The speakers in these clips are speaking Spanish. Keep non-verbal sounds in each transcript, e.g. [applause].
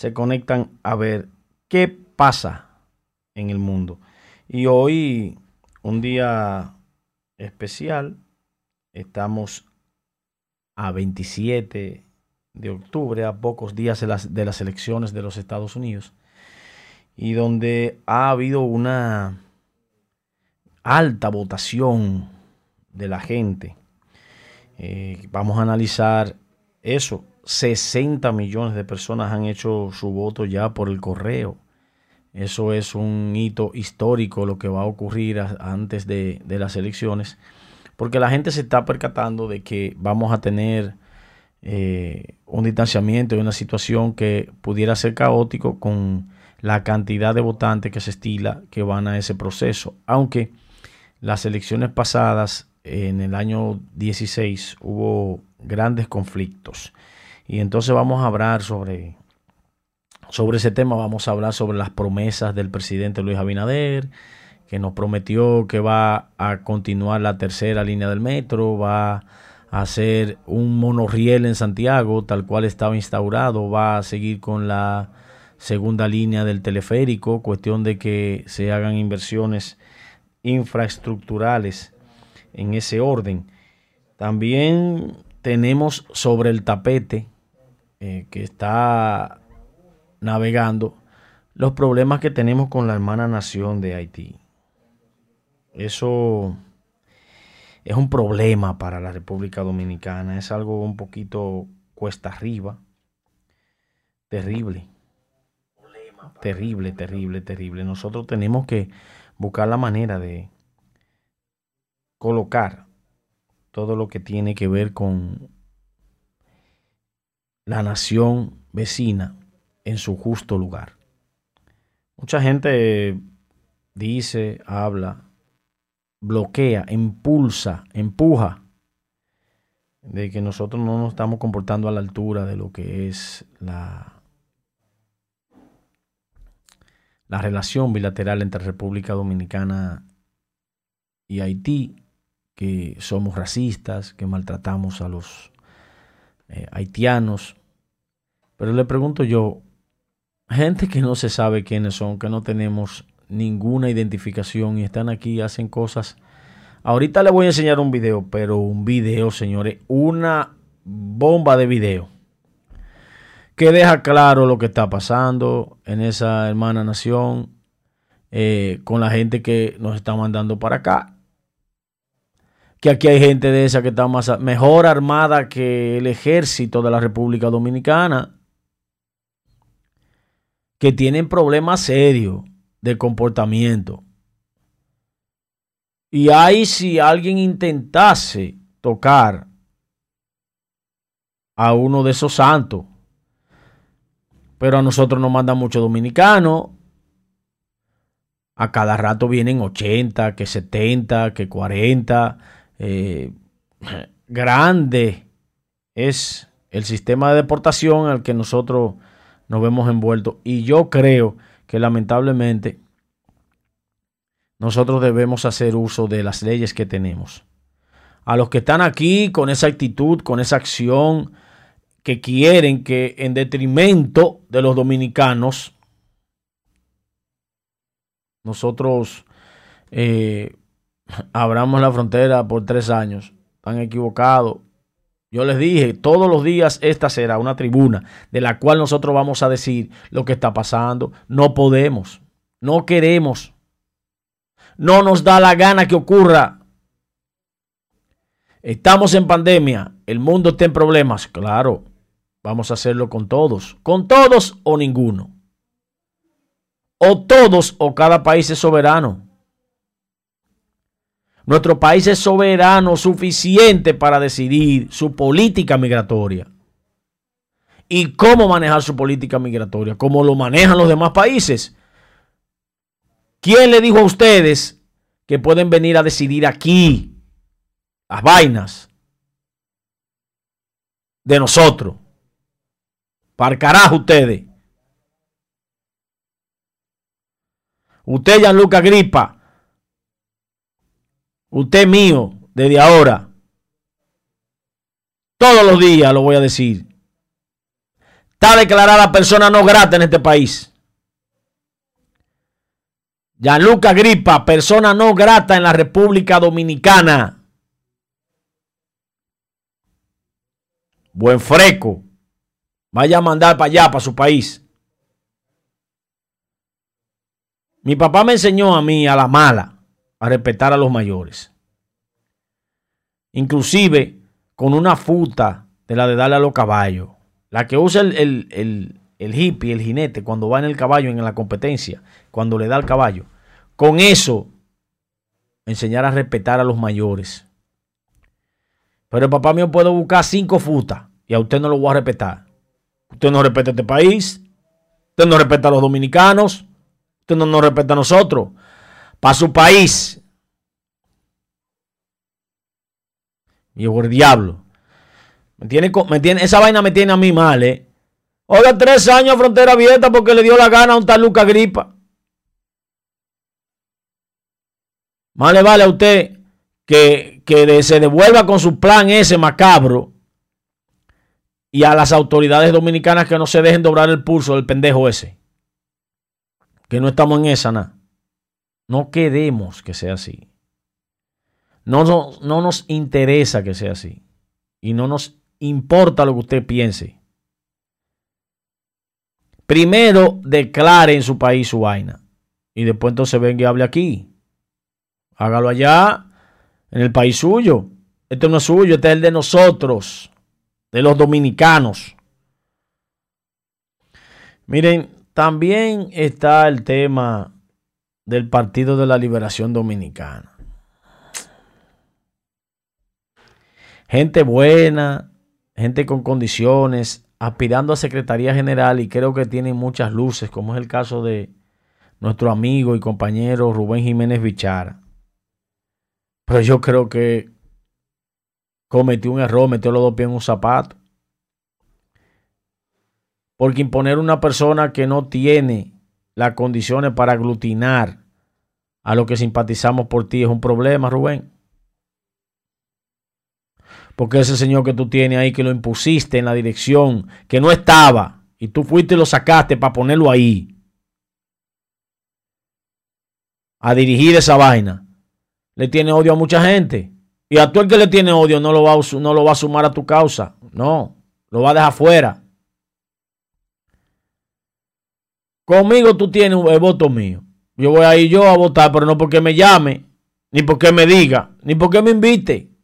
se conectan a ver qué pasa en el mundo. Y hoy, un día especial, estamos a 27 de octubre, a pocos días de las, de las elecciones de los Estados Unidos, y donde ha habido una alta votación de la gente. Eh, vamos a analizar eso. 60 millones de personas han hecho su voto ya por el correo. Eso es un hito histórico lo que va a ocurrir antes de, las elecciones, porque la gente se está percatando de que vamos a tener eh, un distanciamiento y una situación que pudiera ser caótico con la cantidad de votantes que se estila que van a ese proceso. Aunque las elecciones pasadas, en el año 16, hubo grandes conflictos. Y entonces vamos a hablar sobre, sobre ese tema, vamos a hablar sobre las promesas del presidente Luis Abinader, que nos prometió que va a continuar la tercera línea del metro, va hacer un monorriel en Santiago, tal cual estaba instaurado, va a seguir con la segunda línea del teleférico, cuestión de que se hagan inversiones infraestructurales en ese orden. También tenemos sobre el tapete eh, que está navegando los problemas que tenemos con la hermana nación de Haití. Eso es un problema para la República Dominicana, es algo un poquito cuesta arriba, terrible, terrible, terrible, terrible. Nosotros tenemos que buscar la manera de colocar todo lo que tiene que ver con la nación vecina en su justo lugar. Mucha gente dice, habla bloquea, impulsa, empuja de que nosotros no nos estamos comportando a la altura de lo que es la, la relación bilateral entre República Dominicana y Haití, que somos racistas, que maltratamos a los eh, haitianos. Pero le pregunto yo, gente que no se sabe quiénes son, que no tenemos ninguna identificación y están aquí hacen cosas. Ahorita les voy a enseñar un video, pero un video, señores, una bomba de video que deja claro lo que está pasando en esa hermana nación eh, con la gente que nos está mandando para acá. Que aquí hay gente de esa que está más, mejor armada que el ejército de la República Dominicana. Que tienen problemas serios de comportamiento. Y ahí si alguien intentase tocar a uno de esos santos, pero a nosotros nos mandan muchos dominicanos, a cada rato vienen 80, que 70, que 40. Eh, [clears throat] grande es el sistema de deportación al que nosotros nos vemos envueltos. Y yo creo que lamentablemente nosotros debemos hacer uso de las leyes que tenemos. A los que están aquí con esa actitud, con esa acción, que quieren que en detrimento de los dominicanos, nosotros eh, [laughs] abramos la frontera por tres años. Están equivocados. Yo les dije, todos los días esta será una tribuna de la cual nosotros vamos a decir lo que está pasando. No podemos, no queremos, no nos da la gana que ocurra. Estamos en pandemia, el mundo está en problemas, claro, vamos a hacerlo con todos, con todos o ninguno. O todos o cada país es soberano. Nuestro país es soberano suficiente para decidir su política migratoria. ¿Y cómo manejar su política migratoria? ¿Cómo lo manejan los demás países? ¿Quién le dijo a ustedes que pueden venir a decidir aquí las vainas de nosotros? Para carajo ustedes. Usted, Gianluca Gripa, Usted mío, desde ahora. Todos los días lo voy a decir. está declarada persona no grata en este país. Gianluca Gripa, persona no grata en la República Dominicana. Buen freco. Vaya a mandar para allá, para su país. Mi papá me enseñó a mí, a la mala, a respetar a los mayores. Inclusive con una futa de la de darle a los caballos. La que usa el, el, hippie, el jinete, cuando va en el caballo en la competencia, cuando le da al caballo. Con eso, enseñar a respetar a los mayores. Pero el papá mío puede buscar cinco futas y a usted no lo voy a respetar. Usted no respeta este país. Usted no respeta a los dominicanos. Usted no nos respeta a nosotros. Para su país. Y el diablo. Me tiene, me tiene, esa vaina me tiene a mí mal, ¿eh? Oiga, tres años frontera abierta porque le dio la gana a un tal Luca Gripa. Más le vale a usted que, que se devuelva con su plan ese macabro y a las autoridades dominicanas que no se dejen doblar el pulso del pendejo ese. Que no estamos en esa, nada. No queremos que sea así. No, no, no nos interesa que sea así. Y no nos importa lo que usted piense. Primero declare en su país su vaina. Y después entonces venga y hable aquí. Hágalo allá, en el país suyo. Este no es suyo, este es el de nosotros de los dominicanos. Miren, también está el tema del Partido de la Liberación Dominicana. Gente buena, gente con condiciones, aspirando a Secretaría General y creo que tienen muchas luces, como es el caso de nuestro amigo y compañero Rubén Jiménez Bichara. Pero yo creo que cometió un error, metió los dos pies en un zapato. Porque imponer una persona que no tiene las condiciones para aglutinar a lo que simpatizamos por ti es un problema, Rubén. Porque ese señor que tú tienes ahí, que lo impusiste en la dirección, que no estaba, y tú fuiste y lo sacaste para ponerlo ahí, a dirigir esa vaina, le tiene odio a mucha gente. Y a tú el que le tiene odio no lo va a, no lo va a sumar a tu causa. No, lo va a dejar fuera. Conmigo tú tienes el voto mío. Yo voy a ir yo a votar, pero no porque me llame, ni porque me diga, ni porque me invite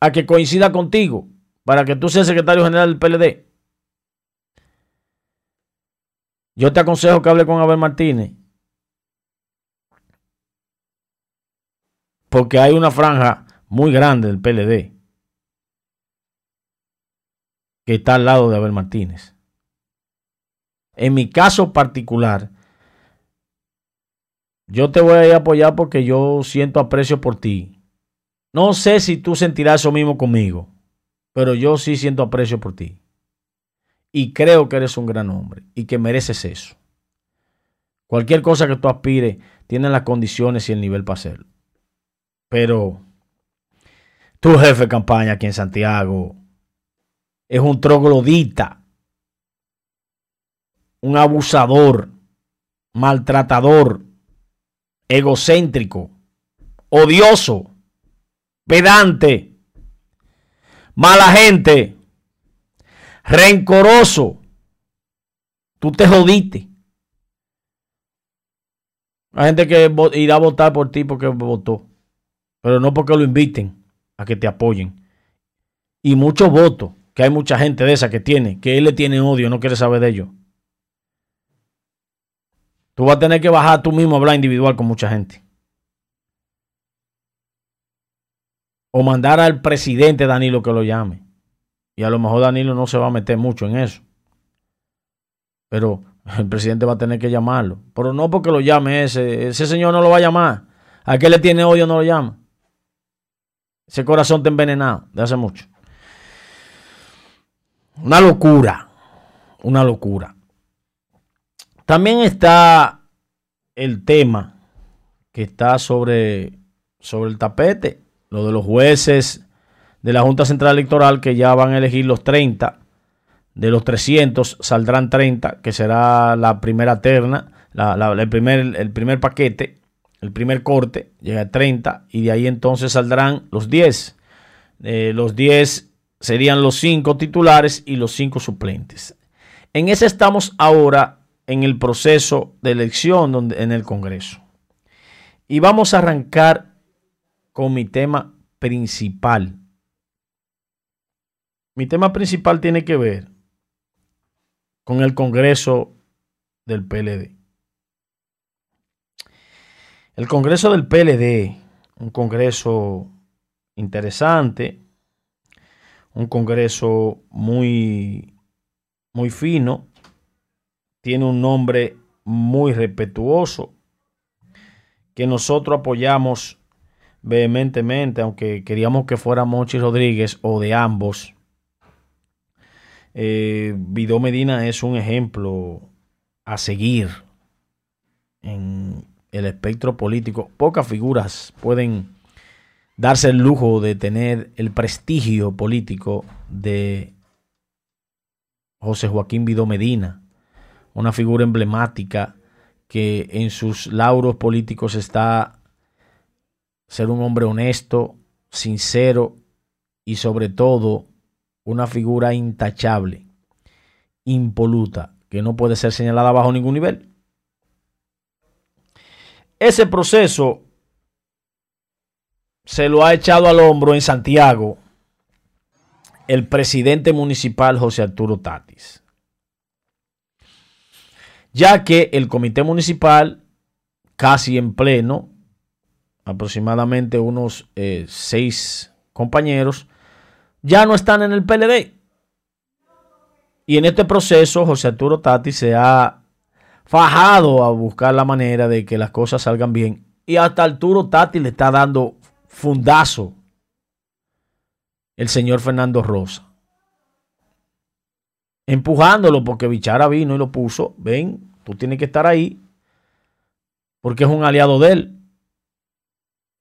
a que coincida contigo para que tú seas secretario general del PLD. Yo te aconsejo que hable con Abel Martínez. Porque hay una franja muy grande del PLD, que está al lado de Abel Martínez. En mi caso particular, yo te voy a apoyar porque yo siento aprecio por ti. No sé si tú sentirás eso mismo conmigo, pero yo sí siento aprecio por ti. Y creo que eres un gran hombre y que mereces eso. Cualquier cosa que tú aspires, tiene las condiciones y el nivel para hacerlo. Pero tu jefe de campaña aquí en Santiago es un troglodita, un abusador, maltratador, egocéntrico, odioso, pedante, mala gente, rencoroso. Tú te jodiste. Hay gente que irá a votar por ti porque votó, pero no porque lo inviten a que te apoyen. Y muchos votos, que hay mucha gente de esa que tiene, que él le tiene odio, no quiere saber de ellos. Tú vas a tener que bajar tú mismo a hablar individual con mucha gente. O mandar al presidente Danilo que lo llame. Y a lo mejor Danilo no se va a meter mucho en eso. Pero [laughs] el presidente va a tener que llamarlo. Pero no porque lo llame ese. Ese señor no lo va a llamar. A qué le tiene odio no lo llama. Ese corazón está envenenado de hace mucho. Una locura. Una locura. También está el tema que está sobre, sobre el tapete, lo de los jueces de la Junta Central Electoral que ya van a elegir los 30 De los 300 saldrán 30, que será la primera terna, el, primer, el primer paquete, el primer corte, llega a 30 y de ahí entonces saldrán los 10. Eh, los 10 serían los 5 titulares y los 5 suplentes. En ese estamos ahora en el proceso de elección donde, en el Congreso. Y vamos a arrancar con mi tema principal. Mi tema principal tiene que ver con el Congreso del PLD. El Congreso del PLD, un Congreso interesante, un Congreso muy, muy fino, tiene un nombre muy respetuoso, que nosotros apoyamos vehementemente, aunque queríamos que fuera Mochi Rodríguez o de ambos. Eh, Vidó Medina es un ejemplo a seguir en el espectro político. Pocas figuras pueden darse el lujo de tener el prestigio político de José Joaquín Vidó Medina, una figura emblemática que en sus lauros políticos está ser un hombre honesto, sincero y sobre todo una figura intachable, impoluta, que no puede ser señalada bajo ningún nivel. Ese proceso se lo ha echado al hombro en Santiago el presidente municipal José Arturo Tatis ya que el comité municipal, casi en pleno, aproximadamente unos eh, seis compañeros, ya no están en el PLD. Y en este proceso, José Arturo Tati se ha fajado a buscar la manera de que las cosas salgan bien. Y hasta Arturo Tati le está dando fundazo el señor Fernando Rosa empujándolo porque Bichara vino y lo puso. Ven, tú tienes que estar ahí porque es un aliado de él.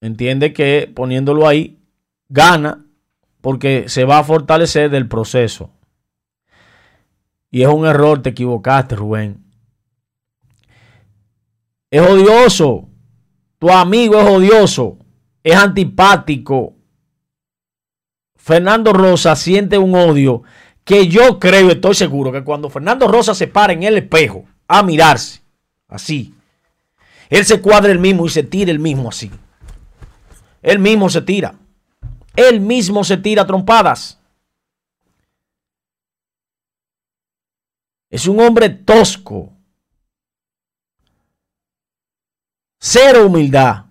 Entiende que poniéndolo ahí gana porque se va a fortalecer del proceso. Y es un error, te equivocaste, Rubén. Es odioso. Tu amigo es odioso. Es antipático. Fernando Rosa siente un odio que yo creo, estoy seguro, que cuando Fernando Rosa se para en el espejo a mirarse, así, él se cuadra el mismo y se tira el mismo así. Él mismo se tira. Él mismo se tira trompadas. Es un hombre tosco. Cero humildad.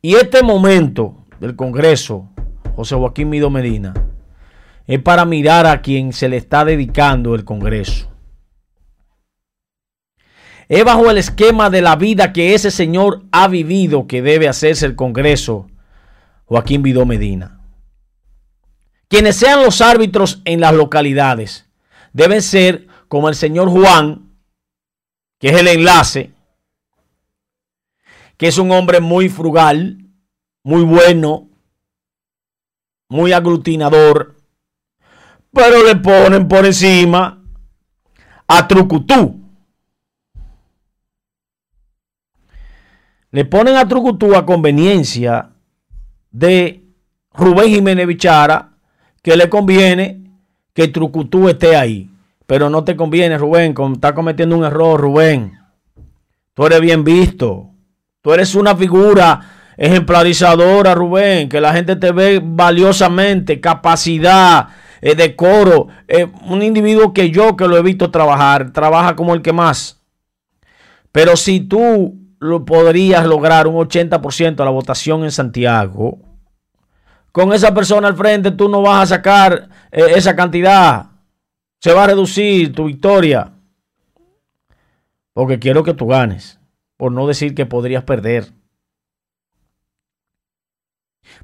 Y este momento del Congreso, José Joaquín Mido Medina, es para mirar a quien se le está dedicando el Congreso. Es bajo el esquema de la vida que ese señor ha vivido que debe hacerse el Congreso Joaquín Vidó Medina. Quienes sean los árbitros en las localidades deben ser como el señor Juan, que es el enlace, que es un hombre muy frugal, muy bueno, muy aglutinador, pero le ponen por encima a Trucutú. Le ponen a Trucutú a conveniencia de Rubén Jiménez Bichara que le conviene que Trucutú esté ahí. Pero no te conviene, Rubén, está cometiendo un error, Rubén. Tú eres bien visto. Tú eres una figura ejemplarizadora, Rubén, que la gente te ve valiosamente, capacidad, eh, decoro, eh, un individuo que yo que lo he visto trabajar, trabaja como el que más. Pero si tú lo podrías lograr un 80% de la votación en Santiago, con esa persona al frente tú no vas a sacar eh, esa cantidad. Se va a reducir tu victoria. Porque quiero que tú ganes. Por no decir que podrías perder.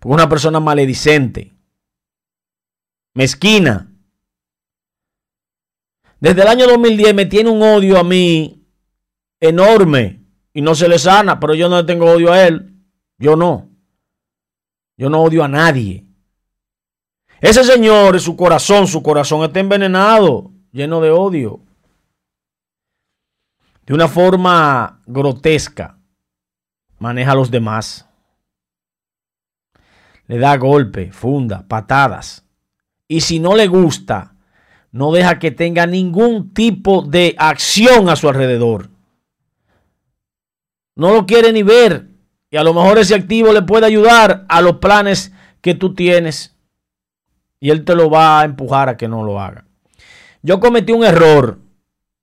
Porque una persona maledicente mezquina. Desde el año 2010 me tiene un odio a mí enorme y no se le sana, pero yo no le tengo odio a él. Yo no. Yo no odio a nadie. Ese señor, su corazón, su corazón está envenenado, lleno de odio. De una forma grotesca, maneja a los demás. Le da golpe, funda, patadas. Y si no le gusta, no deja que tenga ningún tipo de acción a su alrededor. No lo quiere ni ver. Y a lo mejor ese activo le puede ayudar a los planes que tú tienes. Y él te lo va a empujar a que no lo haga. Yo cometí un error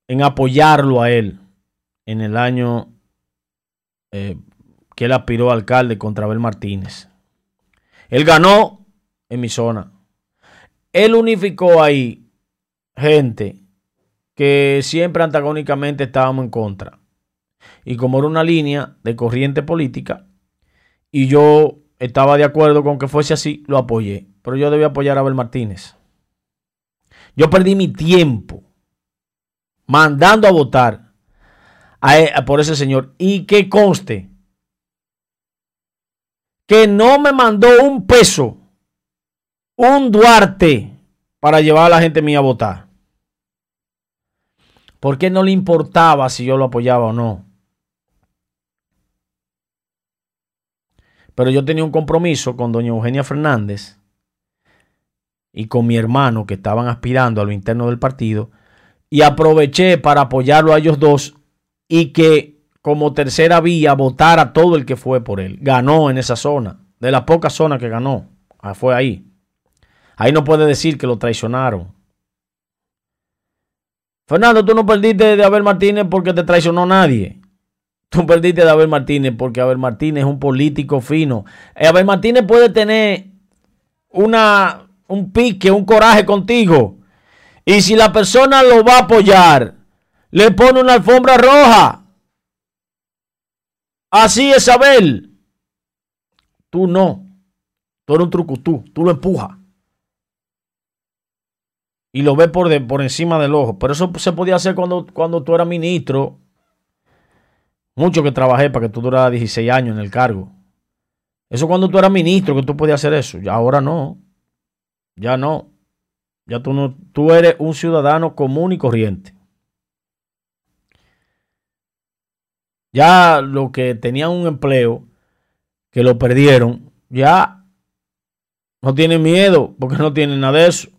en apoyarlo a él en el año eh, que él aspiró a alcalde contra Abel Martínez. Él ganó en mi zona. Él unificó ahí gente que siempre antagónicamente estábamos en contra. Y como era una línea de corriente política, y yo estaba de acuerdo con que fuese así, lo apoyé. Pero yo debía apoyar a Abel Martínez. Yo perdí mi tiempo mandando a votar e, por ese señor. Y que conste que no me mandó un peso, un Duarte, para llevar a la gente mía a votar. Porque no le importaba si yo lo apoyaba o no. Pero yo tenía un compromiso con doña Eugenia Fernández y con mi hermano que estaban aspirando a lo interno del partido y aproveché para apoyarlo a ellos dos y que como tercera vía votara todo el que fue por él. Ganó en esa zona, de la poca zona que ganó, ah, fue ahí. Ahí no puede decir que lo traicionaron. Fernando, tú no perdiste de Abel Martínez porque te traicionó nadie. Tú perdiste de Abel Martínez porque Abel Martínez es un político fino. Eh, Abel Martínez puede tener una, un pique, un coraje contigo. Y si la persona lo va a apoyar, le pone una alfombra roja. Así es Abel. Tú no. Tú eres un trucutú. Tú lo empujas. Y lo ves por, por encima del ojo. Pero eso se podía hacer cuando, cuando tú eras ministro mucho que trabajé para que tú duraras 16 años en el cargo. Eso cuando tú eras ministro que tú podías hacer eso. Ya ahora no. Ya no. Ya tú no, tú eres un ciudadano común y corriente. Ya los que tenían un empleo, que lo perdieron, ya no tienen miedo porque no tienen nada de eso.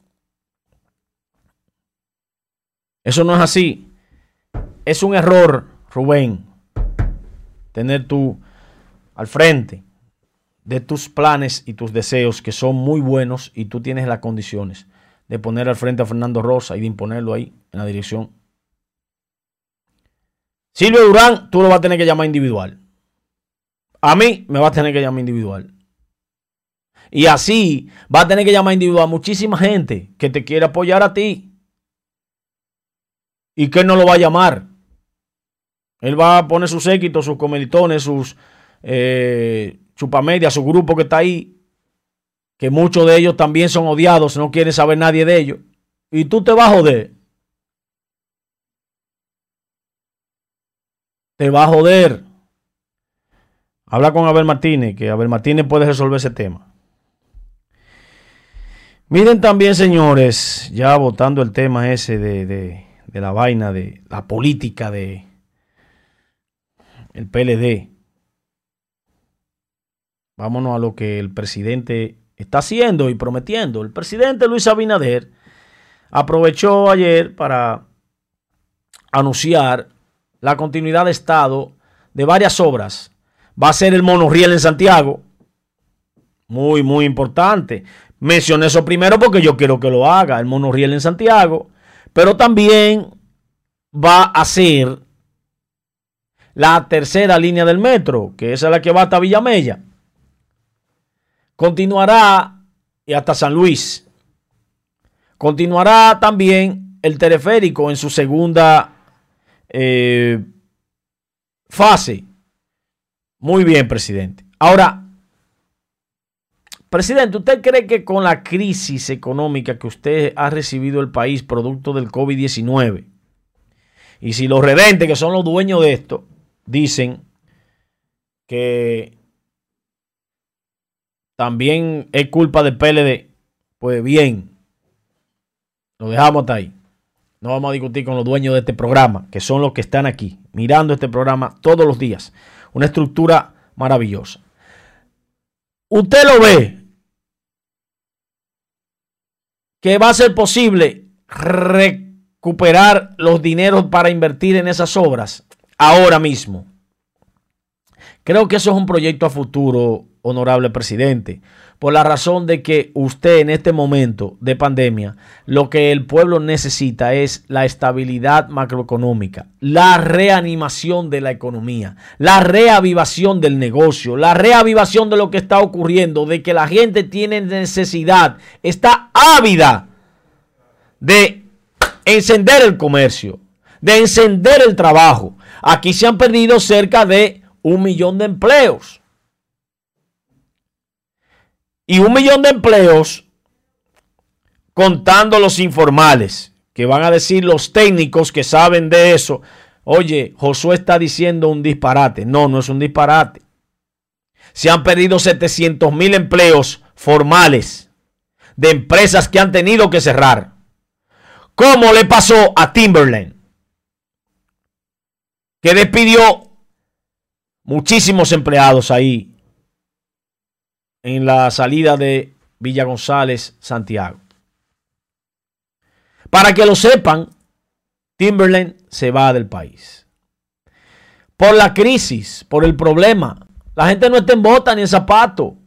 Eso no es así. Es un error, Rubén tener tú al frente de tus planes y tus deseos que son muy buenos y tú tienes las condiciones de poner al frente a Fernando Rosa y de imponerlo ahí en la dirección. Silvio Durán, tú lo vas a tener que llamar individual. A mí me vas a tener que llamar individual. Y así va a tener que llamar individual a muchísima gente que te quiere apoyar a ti. Y que no lo va a llamar. Él va a poner sus séquitos, sus comeditones, sus eh, chupamedias, su grupo que está ahí, que muchos de ellos también son odiados, no quiere saber nadie de ellos. Y tú te vas a joder. Te va a joder. Habla con Abel Martínez, que Abel Martínez puede resolver ese tema. Miren también, señores, ya votando el tema ese de la vaina, de la política de, el PLD. Vámonos a lo que el presidente está haciendo y prometiendo. El presidente Luis Abinader aprovechó ayer para anunciar la continuidad de Estado de varias obras. Va a ser el monorriel en Santiago. Muy, muy importante. Mencioné eso primero porque yo quiero que lo haga, el monorriel en Santiago. Pero también va a ser la tercera línea del metro, que es la que va hasta Villamella. Continuará y hasta San Luis. Continuará también el teleférico en su segunda eh, fase. Muy bien, presidente. Ahora, presidente, ¿usted cree que con la crisis económica que usted ha recibido el país producto del COVID-19, y si los redentes, que son los dueños de esto, dicen que también es culpa del PLD Pues bien, lo dejamos hasta ahí. No vamos a discutir con los dueños de este programa, que son los que están aquí, mirando este programa todos los días. Una estructura maravillosa. Usted lo ve que va a ser posible recuperar los dineros para invertir en esas obras ahora mismo. Creo que eso es un proyecto a futuro, honorable presidente por la razón de que usted en este momento de pandemia, lo que el pueblo necesita es la estabilidad macroeconómica, la reanimación de la economía, la reavivación del negocio, la reavivación de lo que está ocurriendo, de que la gente tiene necesidad, está ávida de encender el comercio, de encender el trabajo. Aquí se han perdido cerca de un millón de empleos y un millón de empleos contando los informales, que van a decir los técnicos que saben de eso. Oye, Josué está diciendo un disparate. No, no es un disparate. Se han perdido 700 mil empleos formales de empresas que han tenido que cerrar. ¿Cómo le pasó a Timberland? Que despidió muchísimos empleados ahí en la salida de Villa González, Santiago. Para que lo sepan, Timberland se va del país. Por la crisis, por el problema. La gente no está en bota ni en zapato.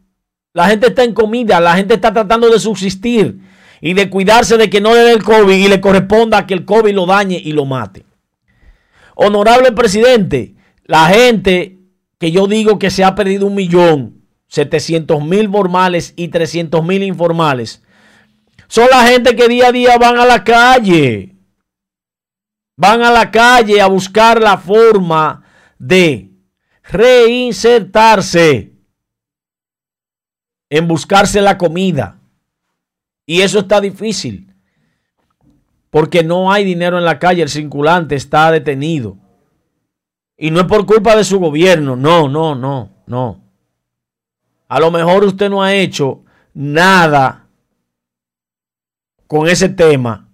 La gente está en comida. La gente está tratando de subsistir y de cuidarse de que no le dé el COVID y le corresponda que el COVID lo dañe y lo mate. Honorable presidente, la gente que yo digo que se ha perdido un millón 700 mil formales y 300 mil informales, son la gente que día a día van a la calle. Van a la calle a buscar la forma de reinsertarse en buscarse la comida. Y eso está difícil. Porque no hay dinero en la calle, el circulante está detenido. Y no es por culpa de su gobierno, no, no, no, no. A lo mejor usted no ha hecho nada con ese tema,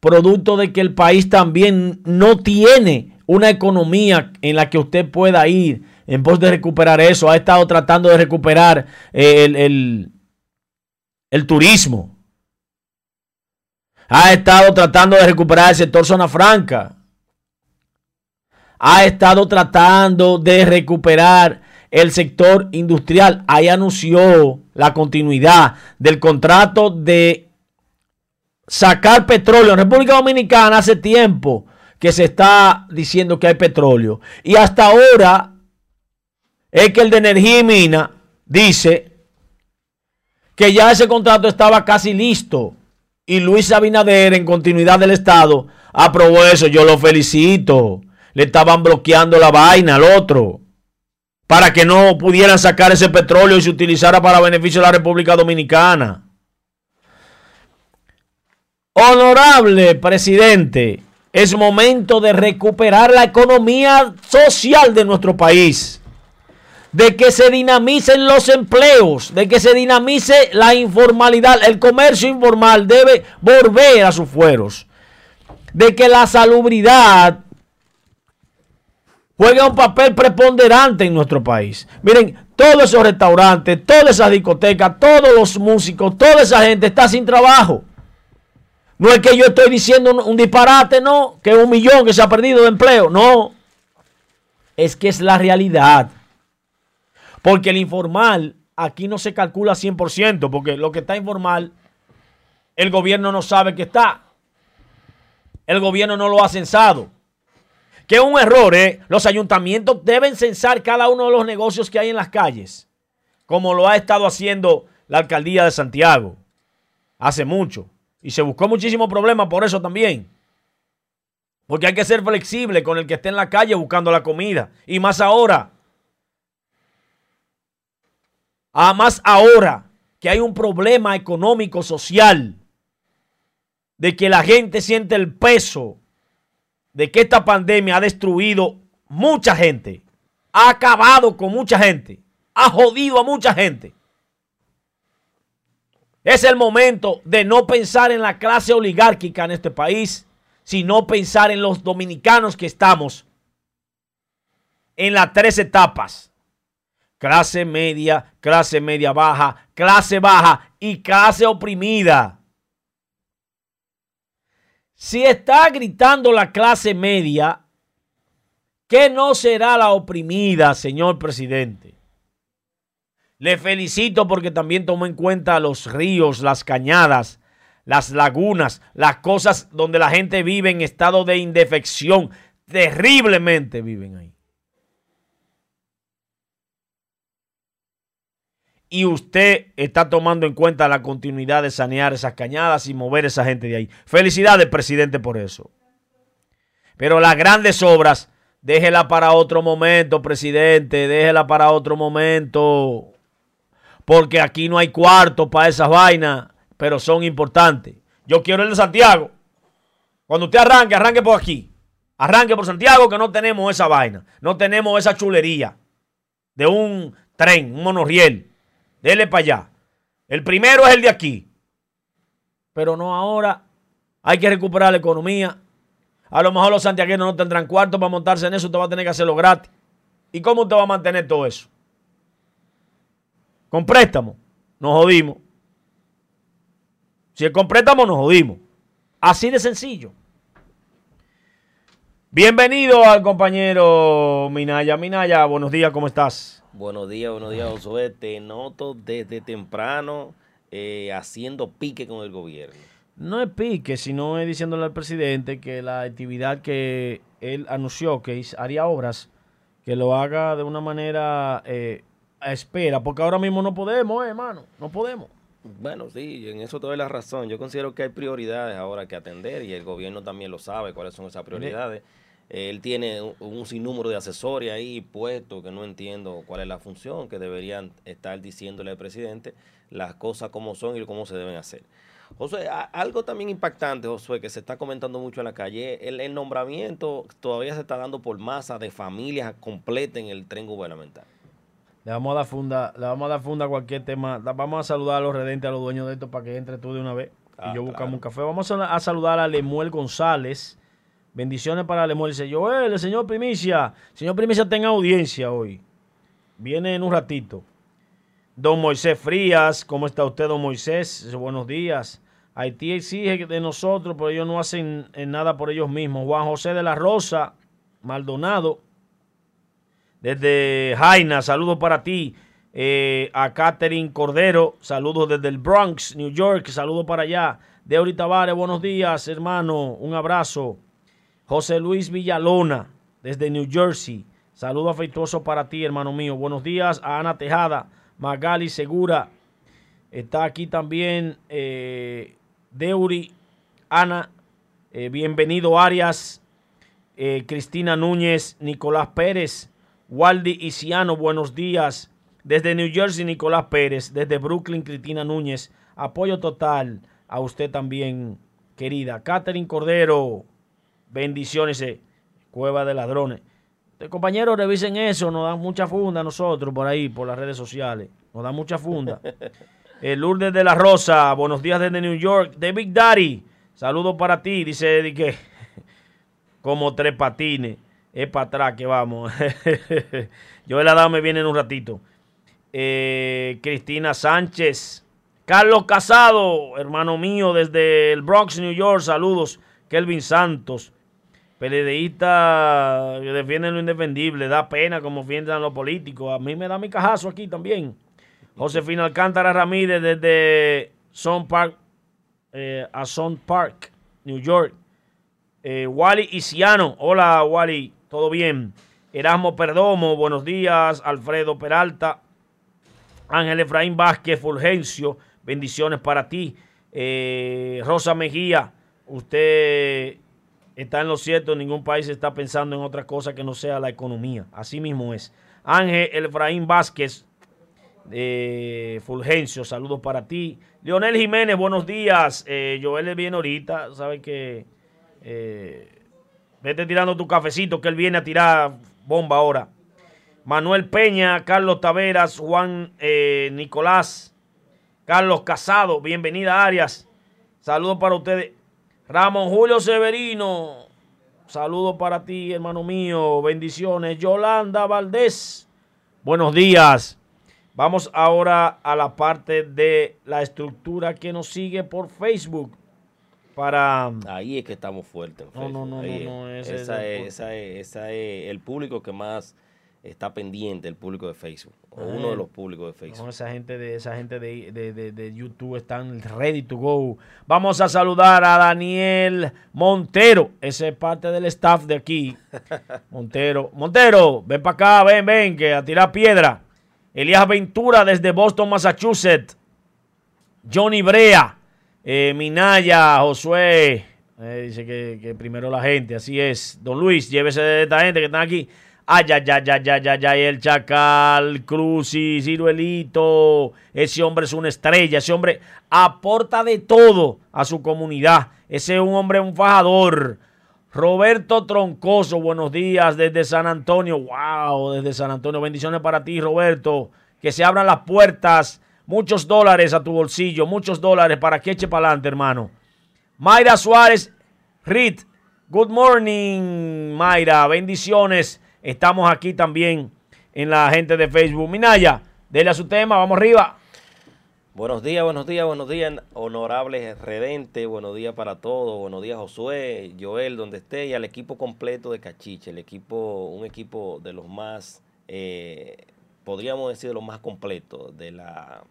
producto de que el país también no tiene una economía en la que usted pueda ir en pos de recuperar eso. Ha estado tratando de recuperar el, el turismo. Ha estado tratando de recuperar el sector zona franca. Ha estado tratando de recuperar el sector industrial. Ahí anunció la continuidad del contrato de sacar petróleo. En República Dominicana hace tiempo que se está diciendo que hay petróleo. Y hasta ahora es que el de energía y mina dice que ya ese contrato estaba casi listo. Y Luis Abinader, en continuidad del Estado, aprobó eso. Yo lo felicito. Le estaban bloqueando la vaina al otro para que no pudieran sacar ese petróleo y se utilizara para beneficio de la República Dominicana. Honorable presidente, es momento de recuperar la economía social de nuestro país, de que se dinamicen los empleos, de que se dinamice la informalidad, el comercio informal debe volver a sus fueros, de que la salubridad juega un papel preponderante en nuestro país. Miren, todos esos restaurantes, todas esas discotecas, todos los músicos, toda esa gente está sin trabajo. No es que yo estoy diciendo un, disparate, no, que un millón que se ha perdido de empleo, no. Es que es la realidad. Porque el informal aquí no se calcula 100%, porque lo que está informal, el gobierno no sabe que está. El gobierno no lo ha censado que es un error, ¿eh? Los ayuntamientos deben censar cada uno de los negocios que hay en las calles, como lo ha estado haciendo la alcaldía de Santiago hace mucho. Y se buscó muchísimo problema por eso también. Porque hay que ser flexible con el que esté en la calle buscando la comida. Y más ahora. Ah, más ahora que hay un problema económico, social, de que la gente siente el peso de que esta pandemia ha destruido mucha gente, ha acabado con mucha gente, ha jodido a mucha gente. Es el momento de no pensar en la clase oligárquica en este país, sino pensar en los dominicanos que estamos en las tres etapas. Clase media, clase media baja, clase baja y clase oprimida. Si está gritando la clase media, ¿qué no será la oprimida, señor presidente? Le felicito porque también tomó en cuenta los ríos, las cañadas, las lagunas, las cosas donde la gente vive en estado de indefección. Terriblemente viven ahí. Y usted está tomando en cuenta la continuidad de sanear esas cañadas y mover esa gente de ahí. Felicidades, presidente, por eso. Pero las grandes obras, déjela para otro momento, presidente, déjela para otro momento. Porque aquí no hay cuarto para esas vainas, pero son importantes. Yo quiero el de Santiago. Cuando usted arranque, arranque por aquí. Arranque por Santiago que no tenemos esa vaina. No tenemos esa chulería de un tren, un monorriel Dele para allá. El primero es el de aquí. Pero no ahora. Hay que recuperar la economía. A lo mejor los santiagueros no tendrán cuarto para montarse en eso. Usted va a tener que hacerlo gratis. ¿Y cómo usted va a mantener todo eso? Con préstamo. Nos jodimos. Si es con préstamo, nos jodimos. Así de sencillo. Bienvenido al compañero Minaya. Minaya, buenos días, ¿cómo estás? Buenos días, buenos días, Josué. Te noto desde temprano eh, haciendo pique con el gobierno. No es pique, sino es diciéndole al presidente que la actividad que él anunció que haría obras, que lo haga de una manera eh, a espera, porque ahora mismo no podemos, eh, hermano, no podemos. Bueno, sí, en eso te doy la razón. Yo considero que hay prioridades ahora que atender y el gobierno también lo sabe cuáles son esas prioridades. Él tiene un, sinnúmero de asesores ahí puestos que no entiendo cuál es la función, que deberían estar diciéndole al presidente las cosas como son y cómo se deben hacer. José, algo también impactante, Josué, que se está comentando mucho en la calle, el, nombramiento todavía se está dando por masa de familias completas en el tren gubernamental. Le vamos a dar funda, le vamos a dar funda a cualquier tema. Vamos a saludar a los redentes, a los dueños de esto para que entre tú de una vez. y ah, yo buscamos un café. Vamos a, a saludar a Lemuel González Bendiciones para Lemuel. Dice Joel, el señor Primicia. Señor Primicia, tenga audiencia hoy. Viene en un ratito. Don Moisés Frías, ¿cómo está usted, don Moisés? Buenos días. Haití exige de nosotros, pero ellos no hacen nada por ellos mismos. Juan José de la Rosa, Maldonado, desde Jaina, saludos para ti. Eh, a Catherine Cordero, saludos desde el Bronx, New York, saludos para allá. Deuri Tavares, buenos días, hermano, un abrazo. José Luis Villalona, desde New Jersey. Saludo afectuoso para ti, hermano mío. Buenos días a Ana Tejada, Magali Segura. Está aquí también eh, Deuri, Ana. Eh, bienvenido Arias, eh, Cristina Núñez, Nicolás Pérez, Waldi Isiano, buenos días. Desde New Jersey, Nicolás Pérez. Desde Brooklyn, Cristina Núñez. Apoyo total a usted también, querida. Catherine Cordero, Bendiciones, eh, Cueva de Ladrones. compañeros, revisen eso, nos dan mucha funda a nosotros por ahí, por las redes sociales. Nos dan mucha funda. [laughs] El Lourdes de la Rosa, buenos días desde New York. De Big Daddy, saludos para ti. Dice Eddie que [laughs] como tres patines. Es para atrás que vamos. [laughs] Yo la me viene en un ratito. Eh, Cristina Sánchez. Carlos Casado, hermano mío, desde el Bronx, New York. Saludos. Kelvin Santos. PLDista que defienden lo indefendible, da pena como defienden los políticos. A mí me da mi cajazo aquí también. Josefina Alcántara Ramírez desde Son Park, eh, a Son Park, New York. Eh, Wally Isiano, hola Wally, ¿todo bien? Erasmo Perdomo, buenos días. Alfredo Peralta, Ángel Efraín Vázquez Fulgencio, bendiciones para ti. Eh, Rosa Mejía, usted está en lo cierto, ningún país está pensando en otra cosa que no sea la economía. Así mismo es. Ángel Efraín Vázquez, de Fulgencio, saludos para ti. Leonel Jiménez, buenos días. Eh, Joel viene ahorita, sabe que eh, vete tirando tu cafecito, que él viene a tirar bomba ahora. Manuel Peña, Carlos Taveras, Juan eh, Nicolás, Carlos Casado, bienvenida Arias. Saludos para ustedes. Ramón Julio Severino, saludos para ti, hermano mío. Bendiciones. Yolanda Valdés, buenos días. Vamos ahora a la parte de la estructura que nos sigue por Facebook. Para... Ahí es que estamos fuertes. No, no, no, no, no, ese esa, es, esa, es, esa es el público que más está pendiente el público de Facebook, o uno de los públicos de Facebook. No, esa gente de esa gente de, de, de, YouTube están ready to go. Vamos a saludar a Daniel Montero, ese es parte del staff de aquí. [laughs] Montero, Montero, ven para acá, ven, ven, que a tirar piedra. Elías Ventura desde Boston, Massachusetts. Johnny Brea, eh, Minaya, Josué. Eh, dice que, que primero la gente, así es. Don Luis, llévese de esta gente que están aquí. Ay, ay, ay, ay, ay, ay, ay, el Chacal, Cruci, Ciruelito. Ese hombre es una estrella. Ese hombre aporta de todo a su comunidad. Ese es un hombre, un fajador. Roberto Troncoso, buenos días desde San Antonio. Wow, desde San Antonio. Bendiciones para ti, Roberto. Que se abran las puertas. Muchos dólares a tu bolsillo. Muchos dólares para que eche para adelante, hermano. Mayra Suárez, Rit. Good morning, Mayra. Bendiciones. Estamos aquí también en la gente de Facebook. Minaya, dele a su tema, vamos arriba. Buenos días, buenos días, buenos días, honorables redentes, buenos días para todos, buenos días Josué, Joel, donde esté, y al equipo completo de Cachiche, el equipo, un equipo de los más, eh, podríamos decir de los más completos de la,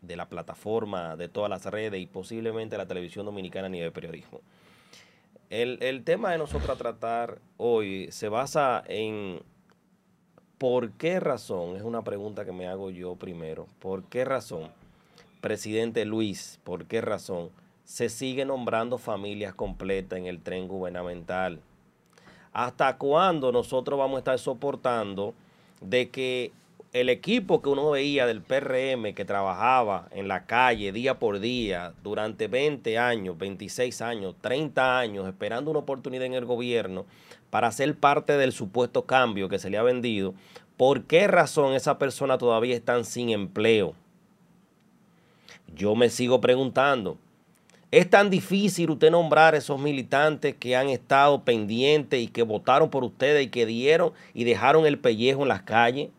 de la plataforma, de todas las redes y posiblemente la televisión dominicana a nivel periodismo. El, tema de nosotros tratar hoy se basa en por qué razón, es una pregunta que me hago yo primero, por qué razón, presidente Luis, por qué razón se sigue nombrando familias completas en el tren gubernamental. ¿Hasta cuándo nosotros vamos a estar soportando de que el equipo que uno veía del PRM que trabajaba en la calle día por día durante 20 años, 26 años, 30 años, esperando una oportunidad en el gobierno para ser parte del supuesto cambio que se le ha vendido, ¿por qué razón esa persona todavía están sin empleo? Yo me sigo preguntando. ¿Es tan difícil usted nombrar esos militantes que han estado pendientes y que votaron por ustedes y que dieron y dejaron el pellejo en las calles?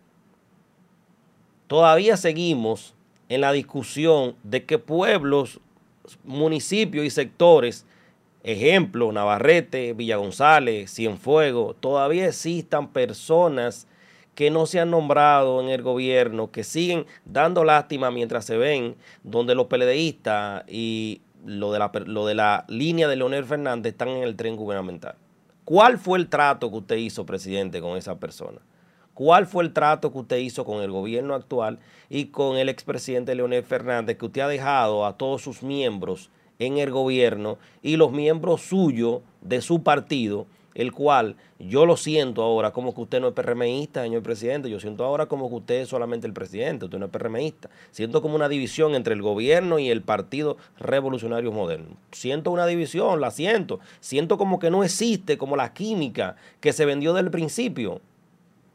Todavía seguimos en la discusión de que pueblos, municipios y sectores, ejemplo, Navarrete, Villa González, Cienfuegos, todavía existan personas que no se han nombrado en el gobierno, que siguen dando lástima mientras se ven, donde los peledeístas y lo de, la, lo de la línea de Leonel Fernández están en el tren gubernamental. ¿Cuál fue el trato que usted hizo, presidente, con esa persona? ¿Cuál fue el trato que usted hizo con el gobierno actual y con el expresidente Leonel Fernández, que usted ha dejado a todos sus miembros en el gobierno y los miembros suyos de su partido, el cual yo lo siento ahora como que usted no es PRMista, señor presidente, yo siento ahora como que usted es solamente el presidente, usted no es PRMista. Siento como una división entre el gobierno y el Partido Revolucionario Moderno. Siento una división, la siento. Siento como que no existe como la química que se vendió del principio.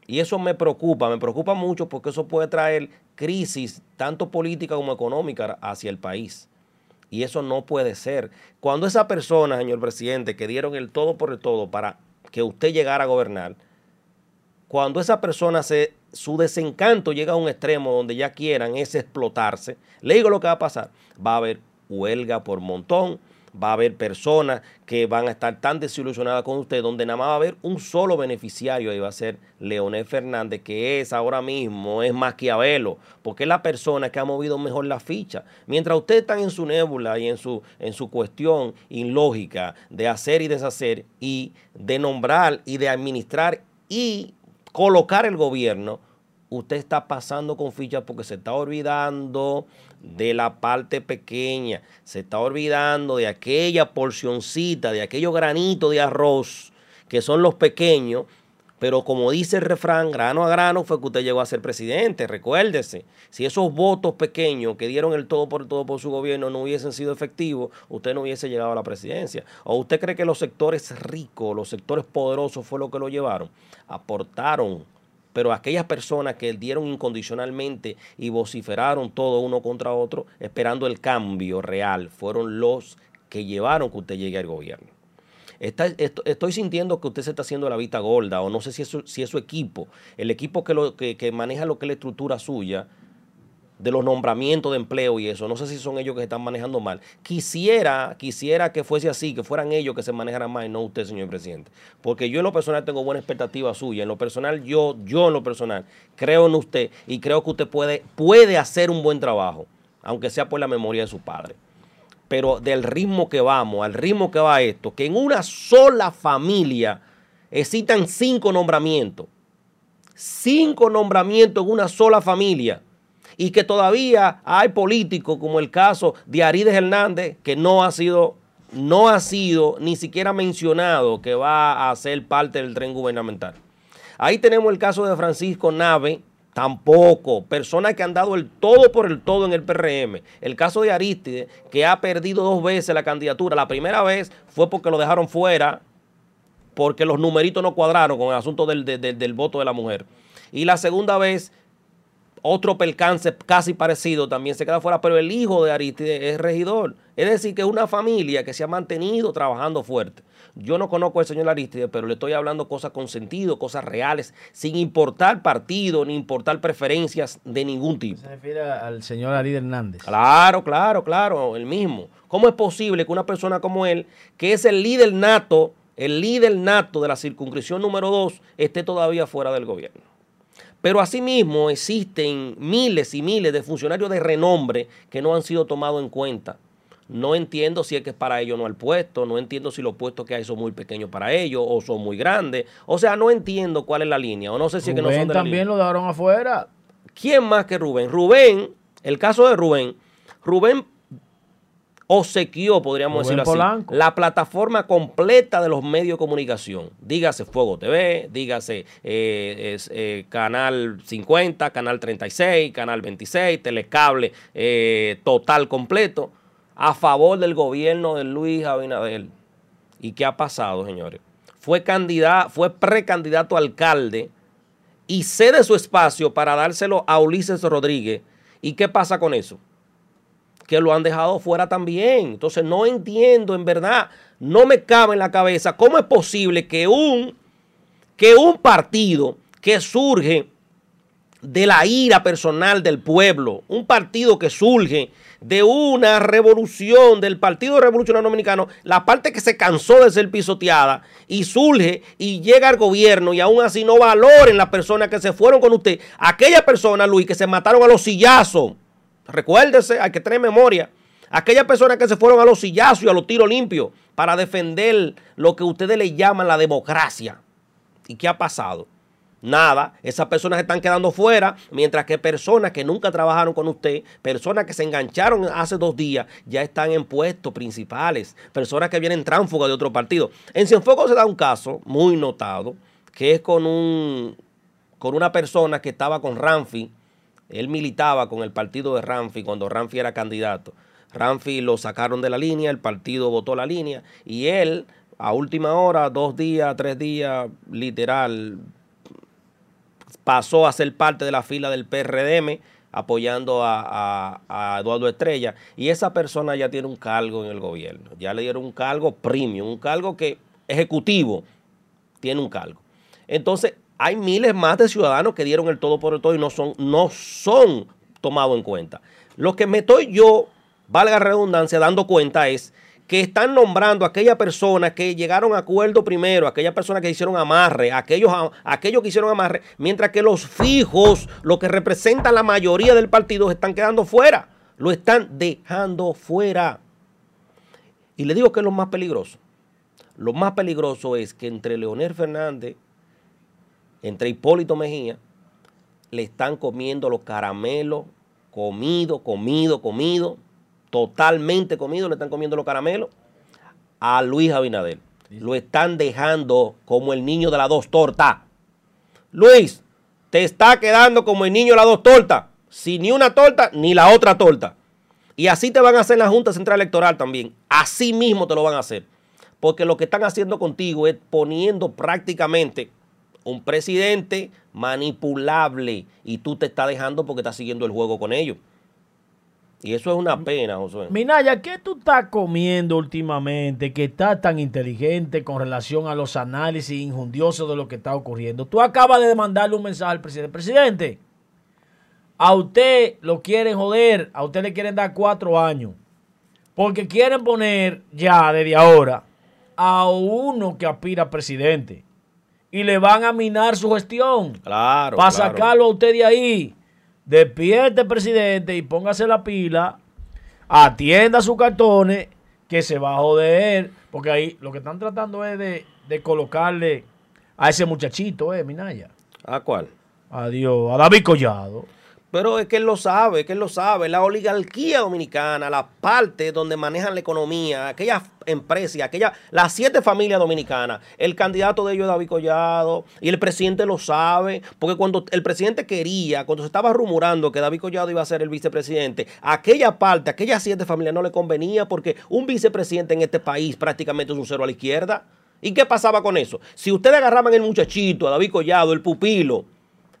Y eso me preocupa, me preocupa mucho porque eso puede traer crisis, tanto política como económica, hacia el país. Y eso no puede ser. Cuando esa persona, señor presidente, que dieron el todo por el todo para que usted llegara a gobernar, cuando esa persona se, su desencanto llega a un extremo donde ya quieran es explotarse, le digo lo que va a pasar. Va a haber huelga por montón, va a haber personas que van a estar tan desilusionadas con usted, donde nada más va a haber un solo beneficiario, y va a ser Leonel Fernández, que es ahora mismo, es Maquiavelo, porque es la persona que ha movido mejor la ficha. Mientras usted está en su nébula y en su, en su cuestión ilógica de hacer y deshacer, y de nombrar y de administrar y colocar el gobierno, usted está pasando con ficha porque se está olvidando de la parte pequeña, se está olvidando de aquella porcioncita, de aquellos granitos de arroz que son los pequeños, pero como dice el refrán, grano a grano fue que usted llegó a ser presidente, recuérdese, si esos votos pequeños que dieron el todo por todo por su gobierno no hubiesen sido efectivos, usted no hubiese llegado a la presidencia. ¿O usted cree que los sectores ricos, los sectores poderosos fue lo que lo llevaron? Aportaron pero aquellas personas que dieron incondicionalmente y vociferaron todo uno contra otro, esperando el cambio real, fueron los que llevaron que usted llegue al gobierno. estoy sintiendo que usted se está haciendo la vista gorda, o no sé si es, su equipo, el equipo que, que maneja lo que es la estructura suya, de los nombramientos de empleo y eso. No sé si son ellos que se están manejando mal. Quisiera, quisiera que fuese así, que fueran ellos que se manejaran mal no usted, señor presidente. Porque yo en lo personal tengo buena expectativa suya. En lo personal, yo, yo en lo personal, creo en usted y creo que usted puede, puede hacer un buen trabajo, aunque sea por la memoria de su padre. Pero del ritmo que vamos, al ritmo que va esto, que en una sola familia existan cinco nombramientos. Cinco nombramientos en una sola familia y que todavía hay políticos como el caso de Arides Hernández que no ha sido no ha sido ni siquiera mencionado que va a ser parte del tren gubernamental. Ahí tenemos el caso de Francisco Nave, tampoco, personas que han dado el todo por el todo en el PRM. El caso de Aristide, que ha perdido dos veces la candidatura. La primera vez fue porque lo dejaron fuera, porque los numeritos no cuadraron con el asunto del, del voto de la mujer. Y la segunda vez otro percance casi parecido también se queda fuera, pero el hijo de Aristide es regidor. Es decir, que es una familia que se ha mantenido trabajando fuerte. Yo no conozco al señor Aristide, pero le estoy hablando cosas con sentido, cosas reales, sin importar partido ni importar preferencias de ningún tipo. Se refiere al señor Aristide Hernández. Claro, claro, claro, el mismo. ¿Cómo es posible que una persona como él, que es el líder nato, el líder nato de la circunscripción número 2, esté todavía fuera del gobierno? Pero asimismo existen miles y miles de funcionarios de renombre que no han sido tomados en cuenta. No entiendo si es que es para ellos no el puesto, no entiendo si los puestos que hay son muy pequeños para ellos o son muy grandes. O sea, no entiendo cuál es la línea. O no sé si es que no son de también lo dejaron afuera. ¿Quién más que Rubén? Rubén, el caso de Rubén, Rubén obsequió, podríamos decirlo así, la plataforma completa de los medios de comunicación. Dígase Fuego TV, dígase eh, eh, Canal 50, Canal 36, Canal 26, Telecable, eh, total completo, a favor del gobierno de Luis Abinadel. ¿Y qué ha pasado, señores? Fue, candidato, fue precandidato a alcalde y cede su espacio para dárselo a Ulises Rodríguez. ¿Y qué pasa con eso? Que lo han dejado fuera también. Entonces no entiendo, en verdad, no me cabe en la cabeza cómo es posible que un, que un partido que surge de la ira personal del pueblo, un partido que surge de una revolución del Partido Revolucionario Dominicano, la parte que se cansó de ser pisoteada y surge y llega al gobierno y aún así no valoren las personas que se fueron con usted, aquellas personas, Luis, que se mataron a los sillazos Recuérdese, hay que tener memoria. Aquellas personas que se fueron a los sillazos y a los tiros limpios para defender lo que ustedes le llaman la democracia. ¿Y qué ha pasado? Nada, esas personas están quedando fuera, mientras que personas que nunca trabajaron con usted, personas que se engancharon hace dos días, ya están en puestos principales, personas que vienen tránsfugas de otro partido. En Cienfuegos se da un caso muy notado, que es con, un, con una persona que estaba con Ramfi, él militaba con el partido de Ramfi cuando Ramfi era candidato. Ramfi lo sacaron de la línea, el partido votó la línea y él a última hora, dos días, tres días, literal, pasó a ser parte de la fila del PRDM apoyando a, a, Eduardo Estrella y esa persona ya tiene un cargo en el gobierno, ya le dieron un cargo premium, un cargo que ejecutivo tiene un cargo. Entonces, hay miles más de ciudadanos que dieron el todo por el todo y no son, no son tomados en cuenta. Lo que me estoy yo, valga redundancia, dando cuenta es que están nombrando a aquellas personas que llegaron a acuerdo primero, aquellas personas que hicieron amarre, aquellos, aquellos que hicieron amarre, mientras que los fijos, lo que representan la mayoría del partido, están quedando fuera. Lo están dejando fuera. Y le digo que es lo más peligroso. Lo más peligroso es que entre Leonel Fernández entre Hipólito Mejía, le están comiendo los caramelos, comido, comido, comido, totalmente comido, le están comiendo los caramelos a Luis Abinader. Lo están dejando como el niño de las dos tortas. Luis, te está quedando como el niño de las dos tortas. Sin ni una torta ni la otra torta. Y así te van a hacer la Junta Central Electoral también. Así mismo te lo van a hacer. Porque lo que están haciendo contigo es poniendo prácticamente un presidente manipulable y tú te estás dejando porque estás siguiendo el juego con ellos. Y eso es una pena, Josué. Minaya, ¿qué tú estás comiendo últimamente que estás tan inteligente con relación a los análisis injundiosos de lo que está ocurriendo? Tú acabas de mandarle un mensaje al presidente. Presidente, a usted lo quieren joder, a usted le quieren dar cuatro años. Porque quieren poner ya desde ahora a uno que aspira a presidente. Y le van a minar su gestión. Claro. Para sacarlo a usted de ahí. Despierte, presidente, y póngase la pila. Atienda sus cartones, que se va a joder. Porque ahí lo que están tratando es de, de colocarle a ese muchachito, ¿eh, Minaya? ¿A cuál? Adiós, a David Collado. Pero es que él lo sabe, es que él lo sabe. La oligarquía dominicana, la parte donde manejan la economía, aquellas empresas, aquellas, las siete familias dominicanas, el candidato de ellos es David Collado, y el presidente lo sabe, porque cuando el presidente quería, cuando se estaba rumorando que David Collado iba a ser el vicepresidente, aquella parte, aquellas siete familias no le convenía, porque un vicepresidente en este país prácticamente es un cero a la izquierda. ¿Y qué pasaba con eso? Si ustedes agarraban el muchachito, a David Collado, el pupilo,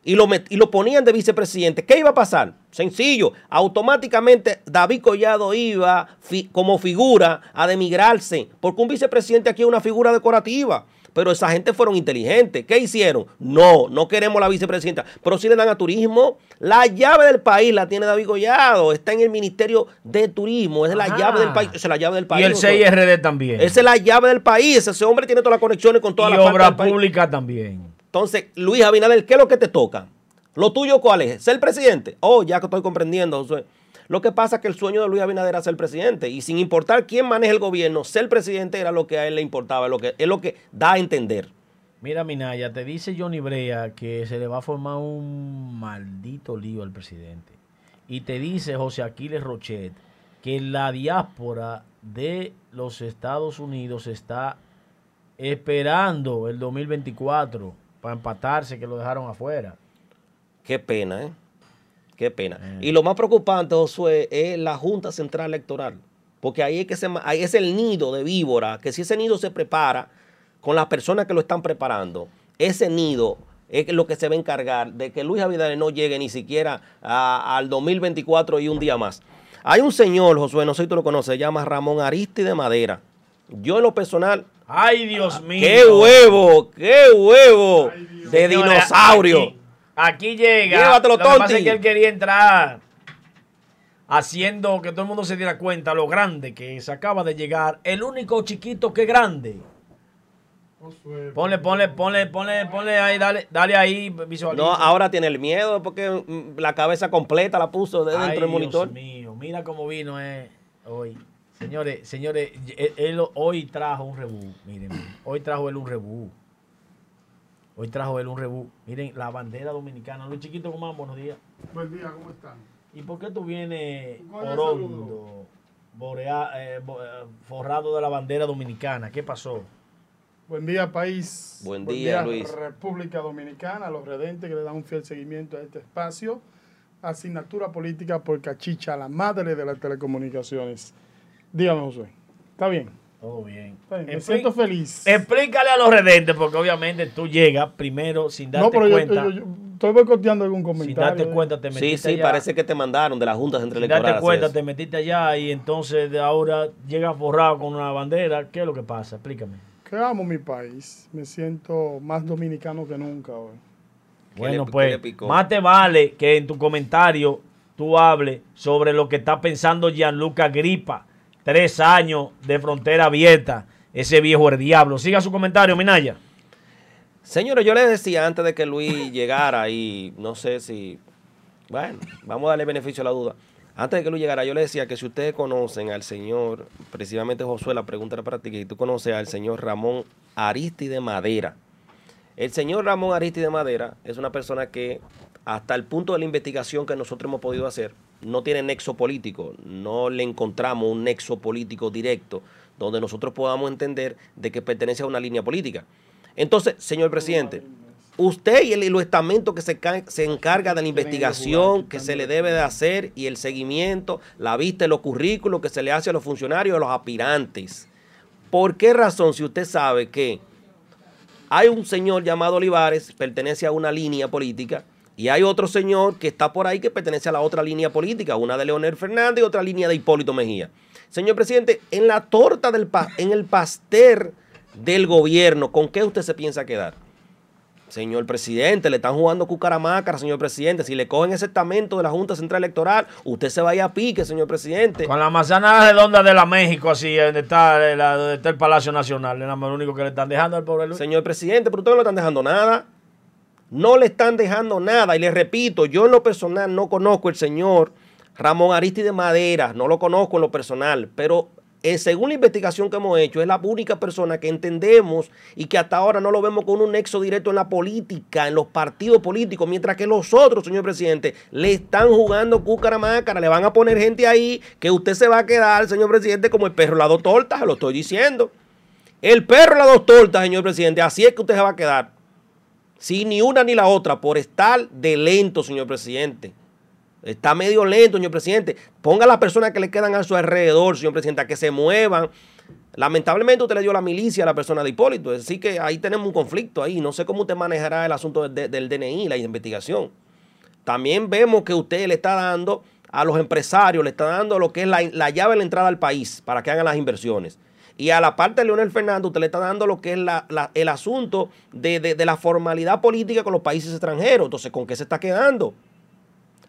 y lo, y lo ponían de vicepresidente, ¿qué iba a pasar? Sencillo, automáticamente David Collado iba como figura a demigrarse, porque un vicepresidente aquí es una figura decorativa. Pero esa gente fueron inteligentes. ¿Qué hicieron? No, no queremos la vicepresidenta. Pero sí le dan a turismo. La llave del país la tiene David Collado. Está en el Ministerio de Turismo. Es la llave del país. es la llave del país. Y el CIRD también. Esa es la llave del país. Ese hombre tiene todas las conexiones con toda y la obra pública también. Entonces, Luis Abinader, ¿qué es lo que te toca? ¿Lo tuyo cuál es? ¿Ser presidente? Oh, ya que estoy comprendiendo. Lo que pasa es que el sueño de Luis Abinader era ser presidente. Y sin importar quién maneje el gobierno, ser presidente era lo que a él le importaba, lo que, es lo que da a entender. Mira, Minaya, te dice Johnny Brea que se le va a formar un maldito lío al presidente. Y te dice José Aquiles Rochet que la diáspora de los Estados Unidos está esperando el 2024 para empatarse, que lo dejaron afuera. Qué pena, ¿eh? Qué pena. Y lo más preocupante, Josué, es la Junta Central Electoral. Porque ahí es, que se, ahí es el nido de víbora, que si ese nido se prepara con las personas que lo están preparando, ese nido es lo que se va a encargar de que Luis Abinader no llegue ni siquiera al 2024 y un día más. Hay un señor, Josué, no sé si tú lo conoces, se llama Ramón Aristi de Madera. Yo en lo personal Ay, Dios mío. ¡Qué huevo! ¡Qué huevo! de dinosaurio. Aquí, llega. Llévatelo, lo que pasa es que él quería entrar haciendo que todo el mundo se diera cuenta lo grande que se acaba de llegar. El único chiquito que grande. Ponle, ponle, ponle, ponle, ponle ahí, dale, dale ahí, visualiza. No, ahora tiene el miedo porque mm, la cabeza completa la puso dentro del monitor. Dios mío, mira cómo vino eh, hoy. Señores, señores, él, hoy trajo un rebú. Miren, hoy trajo él un rebú. Hoy trajo él un rebú. Miren, la bandera dominicana. Luis Chiquito, ¿cómo Buenos días. Buen día, ¿cómo están? ¿Y por qué tú vienes orondo, borea, eh, eh, forrado de la bandera dominicana? ¿Qué pasó? Buen día, país. Buen día, Luis. República Dominicana, los redentes que le dan un fiel seguimiento a este espacio. Asignatura política por Cachicha, la madre de las telecomunicaciones. Dígame, José. ¿Está bien? Todo bien. Me siento feliz. Explícale a los redentes, porque obviamente tú llegas primero sin darte cuenta. No, pero yo, estoy boicoteando algún comentario. Sin darte cuenta, te metiste Sí, sí, parece que te mandaron de la Junta Central Electoral. Sin darte cuenta, te metiste allá y entonces de ahora llegas forrado con una bandera. ¿Qué es lo que pasa? Explícame. Que amo mi país. Me siento más dominicano que nunca hoy. Bueno, pues, más te vale que en tu comentario tú hables sobre lo que está pensando Gianluca Gripa Tres años de frontera abierta. Ese viejo el diablo. Siga su comentario, Minaya. Señores, yo les decía antes de que Luis [laughs] llegara y no sé si, bueno, vamos a darle beneficio a la duda. Antes de que Luis llegara, yo le decía que si ustedes conocen al señor, precisamente Josué, la pregunta era para ti, que tú conoces al señor Ramón Aristide Madera. El señor Ramón Aristide Madera es una persona que hasta el punto de la investigación que nosotros hemos podido hacer, no tiene nexo político, no le encontramos un nexo político directo donde nosotros podamos entender de que pertenece a una línea política. Entonces, señor presidente, usted y el, estamento que se, se encarga de la investigación que se le debe de hacer y el seguimiento, la vista de los currículos que se le hace a los funcionarios, a los aspirantes. ¿Por qué razón, si usted sabe que hay un señor llamado Olivares, pertenece a una línea política, y hay otro señor que está por ahí que pertenece a la otra línea política, una de Leonel Fernández y otra línea de Hipólito Mejía. Señor presidente, en la torta del pa en el pastel del gobierno, ¿con qué usted se piensa quedar? Señor presidente, le están jugando cucaramácara, señor presidente. Si le cogen ese estamento de la Junta Central Electoral, usted se vaya a pique, señor presidente. Con la manzana redonda de la México, así, donde está, la, donde está el Palacio Nacional, es lo único que le están dejando al pobre Luis. Señor presidente, pero ustedes no le están dejando nada. No le están dejando nada. Y le repito, yo en lo personal no conozco el señor Ramón Aristide Madera, no lo conozco en lo personal, pero eh, según la investigación que hemos hecho, es la única persona que entendemos y que hasta ahora no lo vemos con un nexo directo en la política, en los partidos políticos, mientras que los otros, señor presidente, le están jugando cúcara le van a poner gente ahí que usted se va a quedar, señor presidente, como el perro la dos tortas, lo estoy diciendo. El perro la dos tortas, señor presidente, así es que usted se va a quedar. Sin ni una ni la otra, por estar de lento, señor presidente. Está medio lento, señor presidente. Ponga a las personas que le quedan a su alrededor, señor presidente, a que se muevan. Lamentablemente usted le dio la milicia a la persona de Hipólito. Así que ahí tenemos un conflicto ahí. No sé cómo usted manejará el asunto del, DNI, la investigación. También vemos que usted le está dando a los empresarios, le está dando lo que es la, llave de la entrada al país para que hagan las inversiones. Y a la parte de Leonel Fernández, usted le está dando lo que es el asunto de, de la formalidad política con los países extranjeros. Entonces, ¿con qué se está quedando?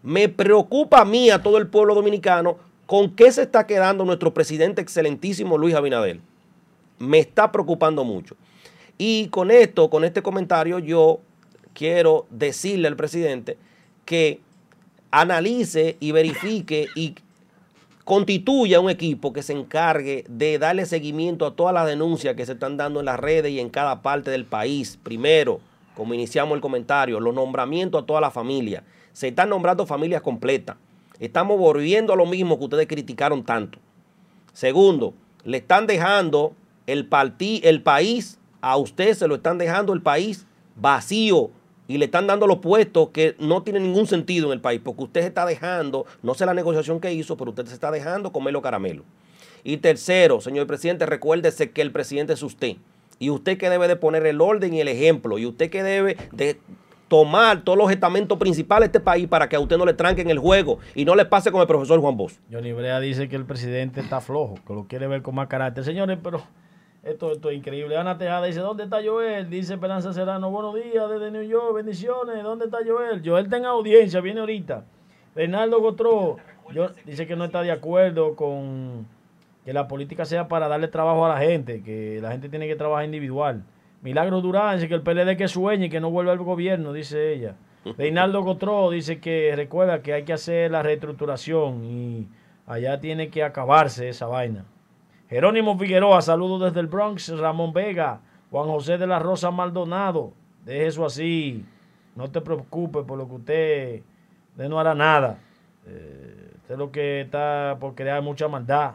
Me preocupa a mí, a todo el pueblo dominicano, con qué se está quedando nuestro presidente excelentísimo Luis Abinadel. Me está preocupando mucho. Y con esto, con este comentario, yo quiero decirle al presidente que analice y verifique y constituya un equipo que se encargue de darle seguimiento a todas las denuncias que se están dando en las redes y en cada parte del país. Primero, como iniciamos el comentario, los nombramientos a toda la familia se están nombrando familias completas. Estamos volviendo a lo mismo que ustedes criticaron tanto. Segundo, le están dejando el, el país, a usted se lo están dejando el país vacío y le están dando los puestos que no tienen ningún sentido en el país, porque usted se está dejando, no sé la negociación que hizo, pero usted se está dejando comer los caramelos. Y tercero, señor presidente, recuérdese que el presidente es usted. Y usted que debe de poner el orden y el ejemplo. Y usted que debe de tomar todos los estamentos principales de este país para que a usted no le tranquen el juego y no le pase con el profesor Juan Bosch. Johnny Brea dice que el presidente está flojo, que lo quiere ver con más carácter. Señores, pero esto, esto es increíble. Ana Tejada dice, ¿dónde está Joel? Dice Esperanza Serrano, buenos días desde New York, bendiciones. ¿Dónde está Joel? Joel está en audiencia, viene ahorita. Reinaldo Gotró dice que no está de acuerdo con que la política sea para darle trabajo a la gente, que la gente tiene que trabajar individual. Milagro Durán dice que el PLD que sueñe y que no vuelva al gobierno, dice ella. [laughs] Reinaldo Gotró dice que recuerda que hay que hacer la reestructuración y allá tiene que acabarse esa vaina. Jerónimo Figueroa, saludos desde el Bronx. Ramón Vega, Juan José de la Rosa Maldonado, deje eso así. No te preocupes por lo que usted, no hará nada. Eh, usted lo que está por crear mucha maldad.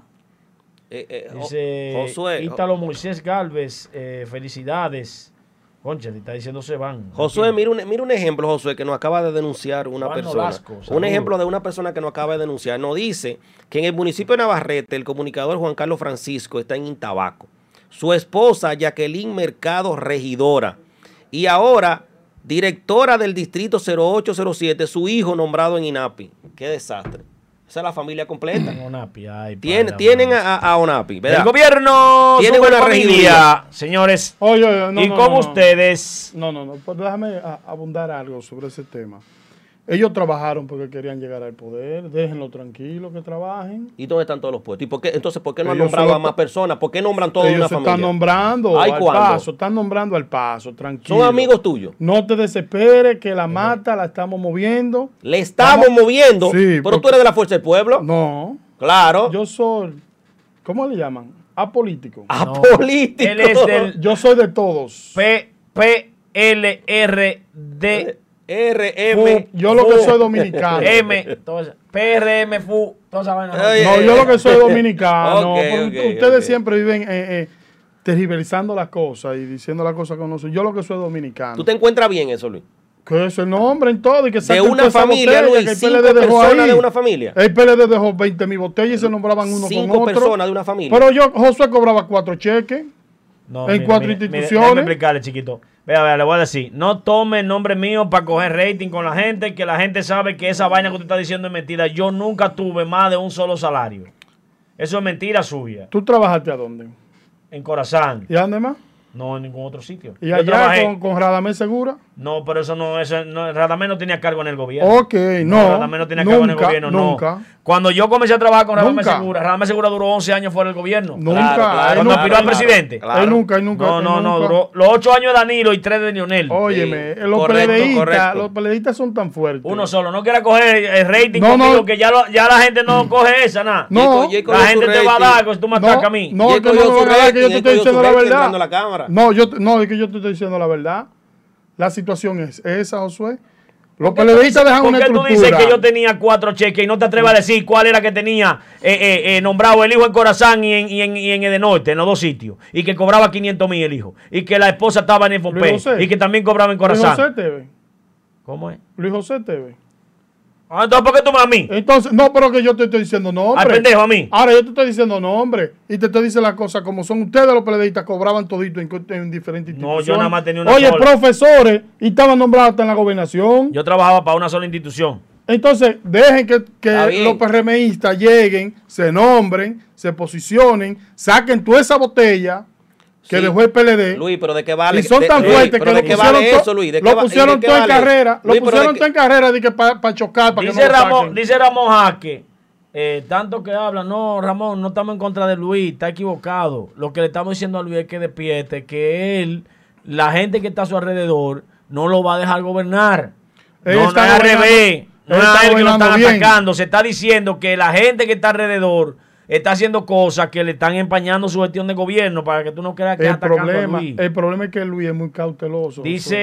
Eh, eh, Dice Josué, Ítalo Moisés Galvez, eh, felicidades. Concha, está diciendo se van. Josué, mira un, mira un ejemplo, Josué, que nos acaba de denunciar una persona. un ejemplo de una persona que nos acaba de denunciar. Nos dice que en el municipio de Navarrete, el comunicador Juan Carlos Francisco está en Intabaco. Su esposa, Jacqueline Mercado, regidora. Y ahora, directora del distrito 0807, su hijo nombrado en INAPI. Qué desastre. Esa es la familia completa. tienen a, Onapi. El gobierno tiene una familia, señores. y con ustedes. No, no, no. Pues déjame abundar algo sobre ese tema. Ellos trabajaron porque querían llegar al poder. Déjenlo tranquilo que trabajen. ¿Y dónde están todos los puestos? ¿Y por qué, entonces, por qué no han nombrado a más personas? ¿Por qué nombran toda una familia? Están nombrando al paso. Están nombrando al paso. Tranquilo. Son amigos tuyos. No te desesperes que la mata la estamos moviendo. Le estamos, moviendo. Sí, pero tú eres de la fuerza del pueblo. No. Claro. Yo soy. ¿Cómo le llaman? Apolítico. Apolítico. Él es del, yo soy de todos. P P L R D R, M. yo lo que soy dominicano. [laughs] M, PRM, FU, toda esa vaina. No, yo lo que soy dominicano. ustedes siempre viven eh, eh, tergiversando las cosas y diciendo las cosas que no son. Yo lo que soy dominicano. ¿Tú te encuentras bien eso, Luis? Que es el nombre en todo y que De una familia, Luis, que el cinco personas de una familia. El PLD dejó 20 mil botellas y se nombraban uno con otro. Cinco personas de una familia. Pero yo, Josué cobraba cuatro cheques en cuatro instituciones. Déjame explicarle, chiquito. Vea, vea, le voy a decir, no tome el nombre mío para coger rating con la gente, que la gente sabe que esa vaina que usted está diciendo es mentira. Yo nunca tuve más de un solo salario. Eso es mentira suya. ¿Tú trabajaste a dónde? En Corazán. ¿Y a dónde más? No en ningún otro sitio. ¿Y Yo allá trabajé- con, con Radamés Segura? No, pero eso no, eso no, Radamés no tenía cargo en el gobierno. Ok, no. Radamés no tenía cargo en el gobierno, nunca. no. Cuando yo comencé a trabajar con Radamés Nunca. Segura, Radamés Segura duró 11 años fuera del gobierno. Nunca. Claro, claro, Cuando nunca, aspiró a presidente. claro. Él nunca, él nunca. No, él no, no, duró los 8 años de Danilo y 3 de Lionel. Óyeme, Sí, los correcto, peledeístas, correcto. los peledeístas son tan fuertes. Uno solo, no quiera coger el rating No, conmigo, no. que ya, lo- ya la gente no [clears throat] coge esa, nada. No, La gente te va a dar pues tú me no, atacas a mí. no, Y que yo te estoy diciendo la verdad. No, yo, no, es que yo te estoy diciendo la verdad. La situación es esa, Josué. Los ¿Por qué tú peledeístas dices- dejan ¿Por una qué tú estructura. dices que yo tenía cuatro cheques y no te atreves a decir cuál era que tenía eh, eh, eh, nombrado el hijo en Corazán y en, y, en, y en Edenorte, en los dos sitios? Y que cobraba 500 mil el hijo. Y que la esposa estaba en Infope. José. Y que también cobraba en Luis José Corazán. TV. ¿Cómo es? Luis José TV. Ah, entonces, ¿por qué tú me a mí? Entonces, no, pero que yo te estoy diciendo nombre. Al pendejo, a mí. Ahora yo te estoy diciendo nombre. Y te estoy diciendo las cosas como son. Ustedes los peledeístas cobraban todito en, en diferentes No, yo instituciones. nada más tenía una Oye, sola. profesores, y estaban nombrados hasta en la gobernación. Yo trabajaba para una sola institución. Entonces, dejen que, que los PRMistas lleguen, se nombren, se posicionen, saquen toda esa botella que Sí. dejó el PLD. Luis, pero de qué vale. y son de- tan Luis, fuertes que lo pusieron, vale eso, Luis. ¿De qué lo pusieron todo en carrera. Lo Luis, pusieron todo en carrera de que para chocar, que Dice no Ramón, dice Ramón Jaque, eh, tanto que habla, no, Ramón, no estamos en contra de Luis, está equivocado. Lo que le estamos diciendo a Luis es que despierte, que él, la gente que está a su alrededor, no lo va a dejar gobernar. Él no, no está es al revés, no es él que lo están bien. atacando, se está diciendo que la gente que está alrededor está haciendo cosas que le están empañando su gestión de gobierno para que tú no creas que el atacando problema, a Luis. el problema es que Luis es muy cauteloso. Dice,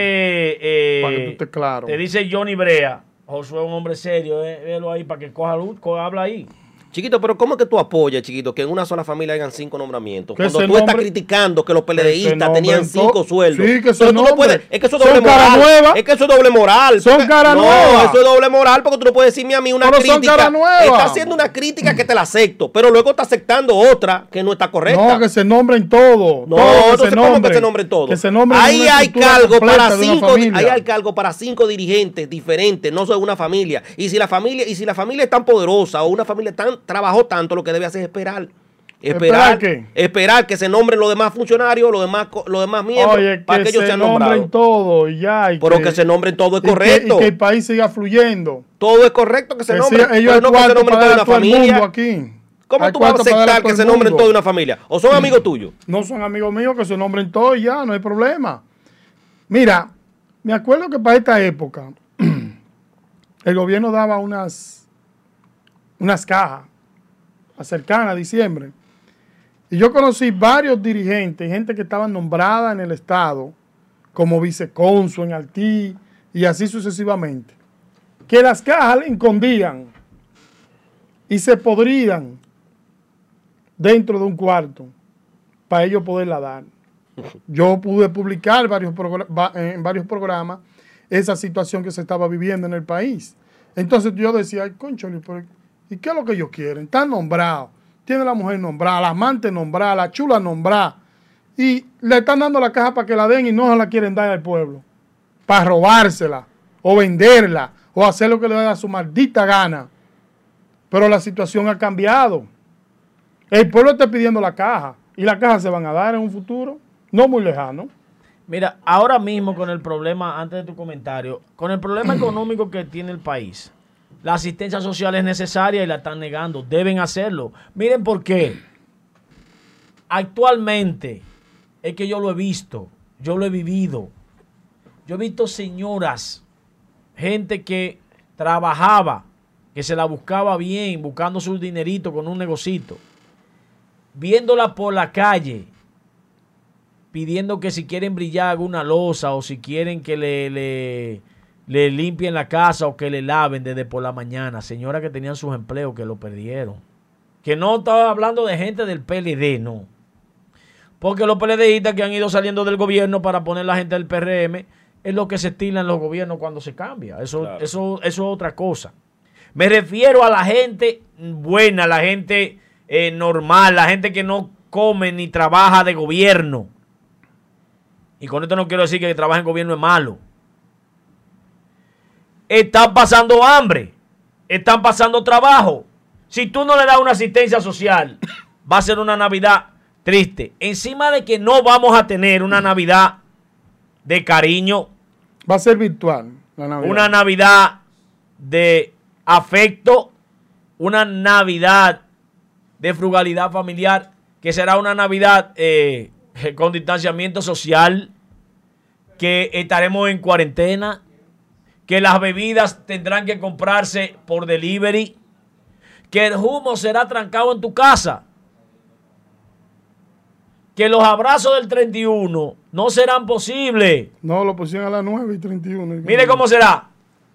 eh, Para que tú estés claro. te dice Johnny Brea, Josué es un hombre serio, eh, velo ahí para que coja luz, co- habla ahí. Chiquito, pero ¿cómo es que tú apoyas, chiquito, que en una sola familia hayan cinco nombramientos? Cuando tú estás criticando que los que peledeístas tenían nombren cinco sueldos. Sí, que se tú no puedes, es que eso es Son doble cara moral. nueva. Es que eso es doble moral. Son porque- cara no, nueva. eso es doble moral porque tú no puedes decirme a mí una Pero son crítica. cara nueva. Está haciendo una crítica que te la acepto, pero luego está aceptando otra que no está correcta. No, que se nombren todos. No, todos que se ¿cómo que nombren. se nombre todo? Que se nombren ahí hay cargo para cinco, ahí hay cargo para cinco dirigentes diferentes, no son una familia. Y si la familia, y si la familia es tan poderosa o una familia tan trabajó tanto, lo que debe hacer es esperar. ¿Esperar Esperar, esperar que se nombren los demás funcionarios, los demás, los demás miembros, Oye, para que que ellos se sean nombren nombrados. todos y ya. y Pero que se nombren todo es y que- correcto. Y que el país siga fluyendo. Todo es correcto que se nombren. siga- ellos pero no que se nombren toda una todo familia. aquí. ¿Cómo Hay tú vas a aceptar todo que se nombren toda una familia? ¿O son amigos tuyos? No son amigos míos que se nombren todos y ya, no hay problema. Mira, me acuerdo que para esta época [clears throat] el gobierno daba unas, unas cajas cercanas a diciembre. Y yo conocí varios dirigentes, gente que estaban nombrada en el Estado como vicecónsul en Haití y así sucesivamente, que las cajas le escondían y se podrían dentro de un cuarto para ellos poderla dar. [laughs] Yo pude publicar varios va- en varios programas esa situación que se estaba viviendo en el país. Entonces yo decía, ay, conchole, pero ¿y qué es lo que ellos quieren? Están nombrados. Tiene la mujer nombrada, la amante nombrada, la chula nombrada. Y le están dando la caja para que la den y no se la quieren dar al pueblo. Para robársela, o venderla, o hacer lo que le da su maldita gana. Pero la situación ha cambiado. El pueblo está pidiendo la caja y la caja se van a dar en un futuro no muy lejano. Mira, ahora mismo con el problema, antes de tu comentario, con el problema [clears throat] económico que tiene el país, la asistencia social es necesaria y la están negando. Deben hacerlo. Miren por qué. Actualmente, es que yo lo he visto, yo lo he vivido. Yo he visto señoras, gente que trabajaba, que se la buscaba bien, buscando su dinerito con un negocito, viéndola por la calle, pidiendo que si quieren brillar alguna losa o si quieren que le, le, le limpien la casa o que le laven desde por la mañana. Señoras que tenían sus empleos que lo perdieron. Que no estaba hablando de gente del PLD, no. Porque los PLDistas que han ido saliendo del gobierno para poner la gente del PRM es lo que se estila en los gobiernos cuando se cambia. Eso, Claro. eso, eso es otra cosa. Me refiero a la gente buena, la gente eh, normal, la gente que no come ni trabaja de gobierno. y con esto no quiero decir que el trabajo en gobierno es malo, están pasando hambre, están pasando trabajo. Si tú no le das una asistencia social, va a ser una Navidad triste. Encima de que no vamos a tener una Navidad de cariño, Va a ser virtual la Navidad. una Navidad de afecto, una Navidad de frugalidad familiar, que será una Navidad eh, con distanciamiento social, que estaremos en cuarentena, que las bebidas tendrán que comprarse por delivery, que el humo será trancado en tu casa, que los abrazos del 31 no serán posibles. No, lo pusieron a las 9 y 31. Mire cómo será.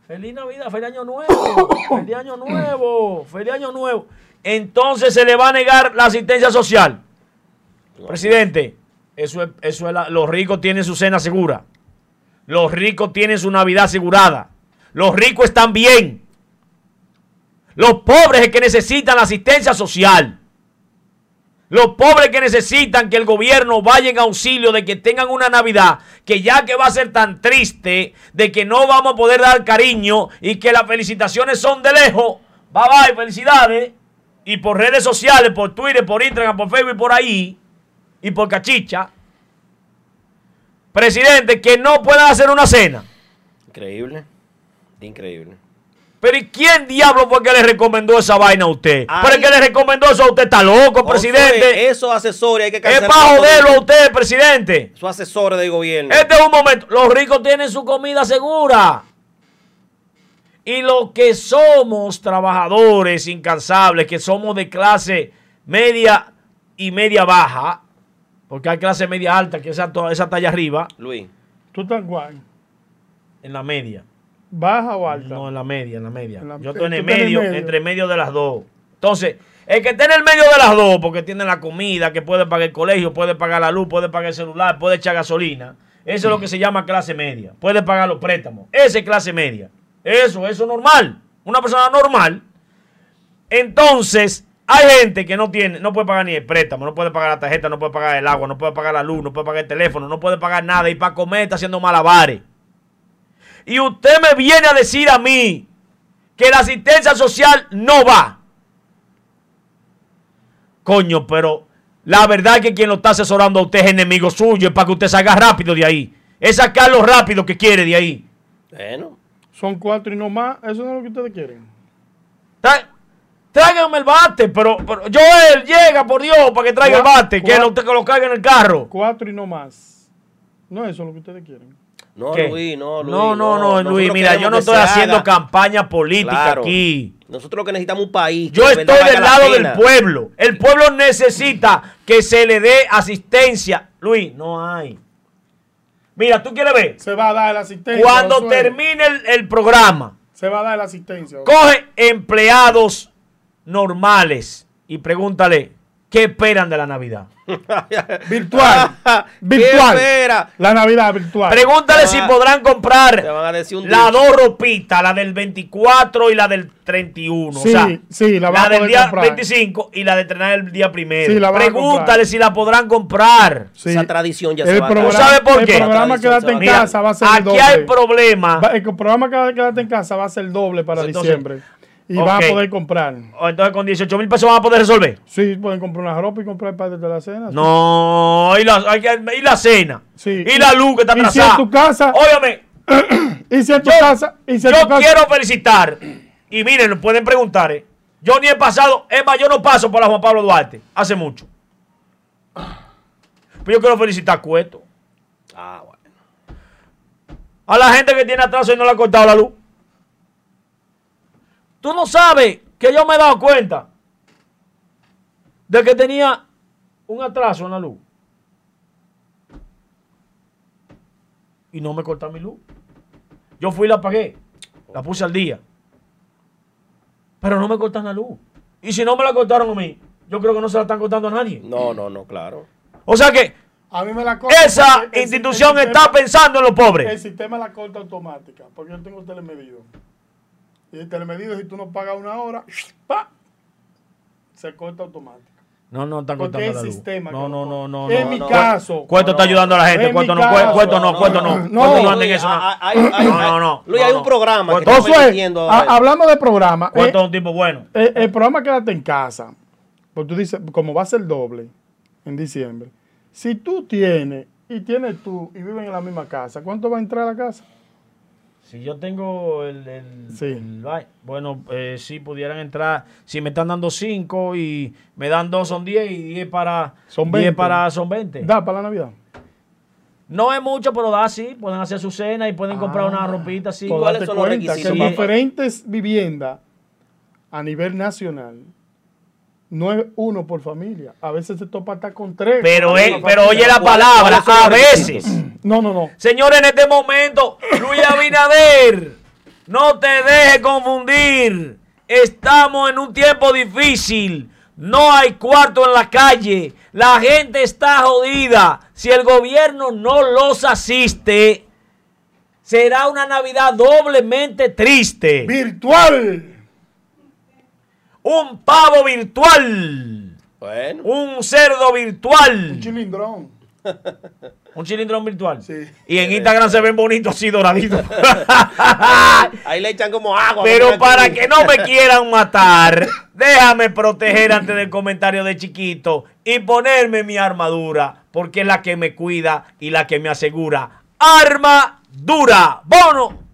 Feliz Navidad, feliz año nuevo, feliz año nuevo, feliz año nuevo. Entonces se le va a negar la asistencia social. Presidente, eso es, eso es la- los ricos tienen su cena segura. Los ricos tienen su Navidad asegurada. Los ricos están bien. Los pobres es que necesitan la asistencia social. Los pobres que necesitan que el gobierno vaya en auxilio de que tengan una Navidad que ya que va a ser tan triste, de que no vamos a poder dar cariño y que las felicitaciones son de lejos. Bye bye, felicidades. Y por redes sociales, por Twitter, por Instagram, por Facebook y por ahí, y por cachicha. Presidente, que no puedan hacer una cena. Increíble. Increíble. Pero ¿y quién diablo fue que le recomendó esa vaina a usted? Pero el que le recomendó eso a usted está loco, presidente. Josué, Esos asesores hay que Es para joderlo eso. a usted, presidente. Esos asesores del gobierno. Este es un momento. Los ricos tienen su comida segura. Y los que somos trabajadores incansables, que somos de clase media y media baja, porque hay clase media alta, que esa, esa talla arriba, Luis. ¿Tú estás guay? en la media. ¿Baja o alta? No, en la media, en la media. En la- Yo estoy en el medio, medio. entre medio de las dos. Entonces, el que esté en el medio de las dos, porque tiene la comida, que puede pagar el colegio, puede pagar la luz, puede pagar el celular, puede echar gasolina. Eso es lo que se llama clase media. Puede pagar los préstamos. Esa es clase media. Eso, eso es normal. Una persona normal. Entonces, hay gente que no tiene, no puede pagar ni el préstamo, no puede pagar la tarjeta, no puede pagar el agua, no puede pagar la luz, no puede pagar el teléfono, no puede pagar nada y para comer está haciendo malabares. Y usted me viene a decir a mí que la asistencia social no va. Coño, pero la verdad es que quien lo está asesorando a usted es enemigo suyo, es para que usted salga rápido de ahí. Es sacarlo rápido que quiere de ahí. Bueno. Son cuatro y no más. Eso no es lo que ustedes quieren. Tra- Tráigame el bate, pero, pero Joel, llega por Dios para que traiga el bate, que lo, que lo cargue en el carro. Cuatro y no más. No, eso es lo que ustedes quieren. No, ¿Qué? Luis, no, Luis. no, no, no, Luis, mira, yo no estoy haciendo haga. campaña política Claro. aquí. Nosotros lo que necesitamos es un país. que Yo estoy del la lado del pueblo. El pueblo necesita que se le dé asistencia. Luis, no hay. Mira, tú quieres ver. Se va a dar la asistencia. Cuando termine el, el programa, Se va a dar la asistencia. coge empleados normales y pregúntale qué esperan de la Navidad. [laughs] Virtual. [laughs] ¿Qué virtual. espera? La Navidad virtual. Pregúntale si podrán comprar la dicho. dos ropitas, la del 24 y la del 31. Sí, o sea, sí, la van a del día comprar. 25 y la de entrenar el día primero. Sí, la van a Pregúntale si la podrán comprar. Sí. Esa tradición ya el se va a programa, acabar. ¿Sabe por el qué? programa La Quédate en Mira, casa va a ser el aquí doble. hay problema. El programa Quédate Quédate en casa va a ser doble para Entonces, diciembre. Y van ok. a poder comprar. Entonces con 18 mil pesos van a poder resolver. Sí, pueden comprar una ropa y comprar parte de la cena. sí. No, y la, y la cena. Sí. Y la luz que está Y si atrasada. en tu casa- Óyeme, [clears throat] Y si en tu Yo- casa. Y si en yo tu casa- quiero felicitar. Y miren, pueden preguntar. ¿eh? Yo ni he pasado. Es más, yo no paso por la Juan Pablo Duarte. Hace mucho. Pero yo quiero felicitar a Cueto. Ah, bueno. A la gente que tiene atraso y no le ha cortado la luz. Tú no sabes que yo me he dado cuenta de que tenía un atraso en la luz. Y no me cortaron mi luz. Yo fui y la pagué. La puse al día. Pero no me cortan la luz. Y si no me la cortaron a mí, yo creo que no se la están cortando a nadie. No, no, no, claro. O sea que A mí me la corta. esa institución está pensando en los pobres. El sistema la corta automática. Porque yo tengo telemedido. Y el telemedido, si tú no pagas una hora, ¡pa! se corta automática. No, no están Porque cortando la luz. sistema No, que no, no, no. En no. mi no. caso. Cueto está ayudando a la gente. Mi no, cueto no, cueto no. No. No eso. hay- no. hay- hay- No, no, no. Luis, No, hay no. un programa que Josué, permitiendo- a- hablando de programa, Cueto eh, es un tipo bueno. eh, el programa Quédate en casa, porque tú dices, como va a ser doble en diciembre, si tú tienes y tienes tú y viven en la misma casa, ¿cuánto va a entrar a la casa? Si yo tengo el, el, Sí. el bueno, eh, si pudieran entrar, si me están dando 5 y me dan 2 son 10 y 10 para Son 10 20. para son 20. Da para la Navidad. No es mucho, pero da sí, pueden hacer su cena y pueden comprar una ropita así. Pues ¿Cuáles date son los requisitos que en diferentes viviendas a nivel nacional no es uno por familia. A veces se topa hasta con tres. Pero, él, pero oye la ¿Cuáles- palabra, a veces. No, no, no. Señores, en este momento, Luis Abinader, no te dejes confundir. Estamos en un tiempo difícil. No hay cuarto en la calle. La gente está jodida. Si el gobierno no los asiste, será una Navidad doblemente triste. Virtual. Un pavo virtual. Bueno, Un cerdo virtual. Un chilindrón. [laughs] Un cilindrón virtual. Sí. Y en Instagram se ven bonitos así doraditos. [laughs] ahí le echan como agua. Pero para que no me [laughs] quieran matar, déjame proteger antes del comentario de chiquito y ponerme mi armadura, porque es la que me cuida y la que me asegura. Arma dura. Bono.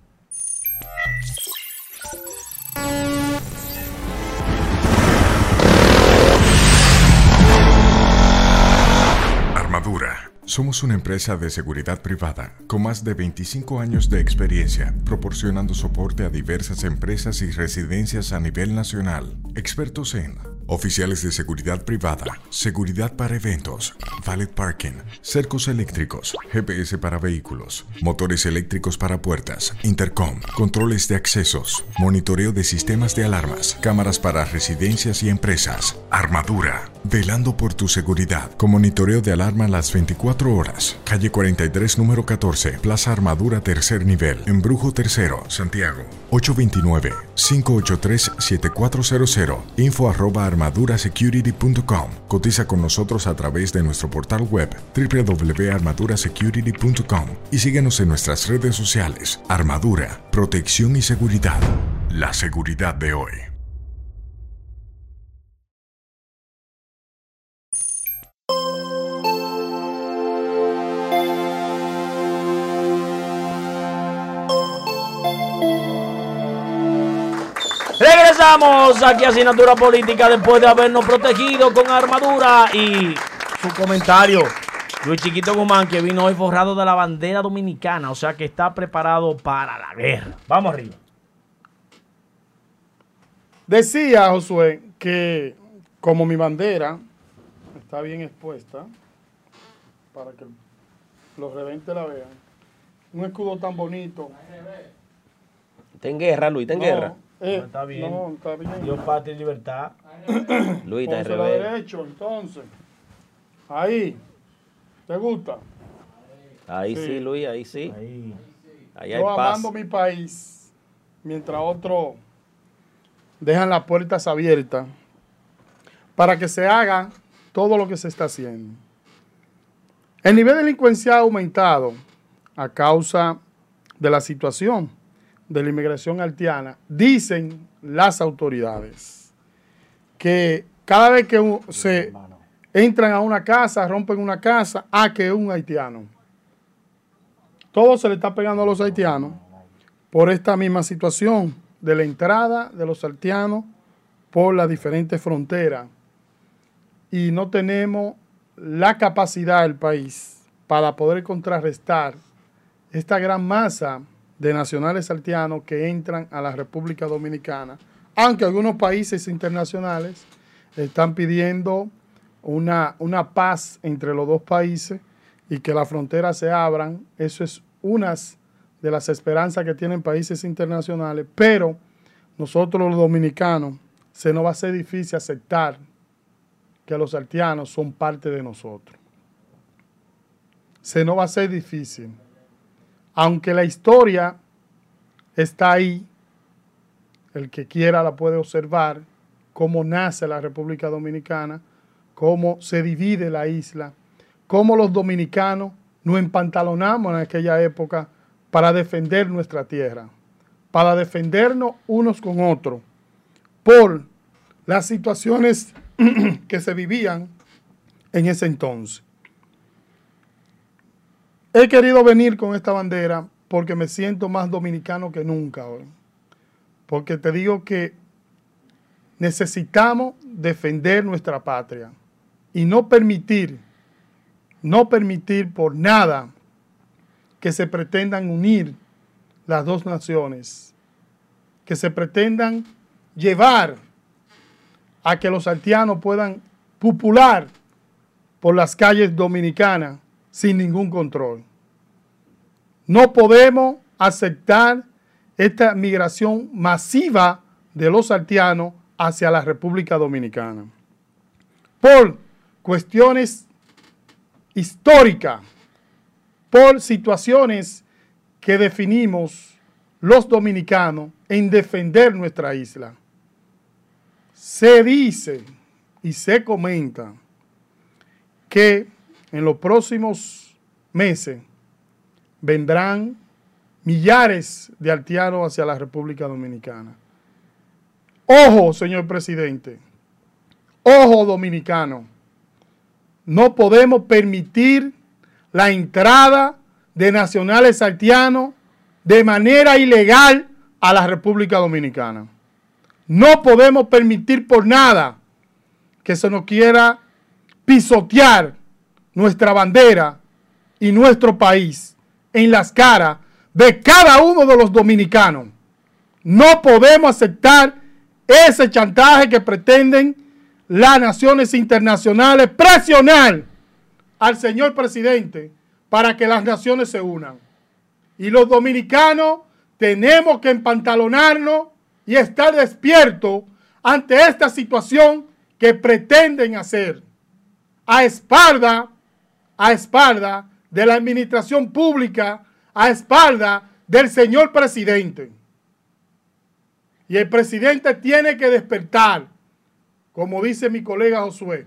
Somos una empresa de seguridad privada con más de 25 años de experiencia, proporcionando soporte a diversas empresas y residencias a nivel nacional. Expertos en oficiales de seguridad privada, seguridad para eventos, valet parking, cercos eléctricos, GPS para vehículos, motores eléctricos para puertas, intercom, controles de accesos, monitoreo de sistemas de alarmas, cámaras para residencias y empresas, armadura, velando por tu seguridad, con monitoreo de alarma las 24 horas. Calle 43, número 14, Plaza Armadura, tercer nivel, Embrujo Tercero, Santiago. 829-583-7400. Info arroba armadurasecurity.com. Cotiza con nosotros a través de nuestro portal web www.armadurasecurity.com y síguenos en nuestras redes sociales. Armadura, protección y seguridad. La seguridad de hoy. Regresamos aquí a Asignatura Política después de habernos protegido con armadura y su comentario. Luis Chiquito Guzmán que vino hoy forrado de la bandera dominicana, o sea que está preparado para la guerra. Vamos arriba. Decía Josué que como mi bandera está bien expuesta para que los rebentes la vean, un escudo tan bonito. Está en guerra, Luis, está en No, guerra. Eh, No, está bien. No, está bien. Dios, patria y libertad. [coughs] Luis está en Pónsela revés. derecho, entonces. Ahí. ¿Te gusta? Ahí Sí. sí, Luis, ahí sí. Ahí. Ahí hay Yo paz. amando mi país, mientras otros dejan las puertas abiertas para que se haga todo lo que se está haciendo. El nivel delincuencial ha aumentado a causa de la situación de la inmigración haitiana. Dicen las autoridades que cada vez que se entran a una casa, rompen una casa, a que un haitiano. Todo se le está pegando a los haitianos por esta misma situación de la entrada de los haitianos por las diferentes fronteras. Y no tenemos la capacidad del país para poder contrarrestar esta gran masa de nacionales haitianos que entran a la República Dominicana, aunque algunos países internacionales están pidiendo una, una paz entre los dos países y que las fronteras se abran. Eso es una de las esperanzas que tienen países internacionales, pero nosotros los dominicanos se nos va a hacer difícil aceptar que los haitianos son parte de nosotros. Se nos va a hacer difícil. Aunque la historia está ahí, el que quiera la puede observar, cómo nace la República Dominicana, cómo se divide la isla, cómo los dominicanos nos empantalonamos en aquella época para defender nuestra tierra, para defendernos unos con otros por las situaciones [clears throat] que se vivían en ese entonces. He querido venir con esta bandera porque me siento más dominicano que nunca hoy. Porque te digo que necesitamos defender nuestra patria y no permitir, no permitir por nada que se pretendan unir las dos naciones, que se pretendan llevar a que los haitianos puedan popular por las calles dominicanas sin ningún control. No podemos aceptar esta migración masiva de los haitianos hacia la República Dominicana. Por cuestiones históricas, por situaciones que definimos los dominicanos en defender nuestra isla. Se dice y se comenta que en los próximos meses vendrán millares de haitianos hacia la República Dominicana. Ojo, señor presidente. Ojo, dominicano. No podemos permitir la entrada de nacionales haitianos de manera ilegal a la República Dominicana. No podemos permitir por nada que se nos quiera pisotear nuestra bandera y nuestro país en las caras de cada uno de los dominicanos. No podemos aceptar ese chantaje que pretenden las naciones internacionales presionar al señor presidente para que las naciones se unan. Y los dominicanos tenemos que empantalonarnos y estar despiertos ante esta situación que pretenden hacer a espalda, a espalda de la administración pública, a espalda del señor presidente. Y el presidente tiene que despertar, como dice mi colega Josué.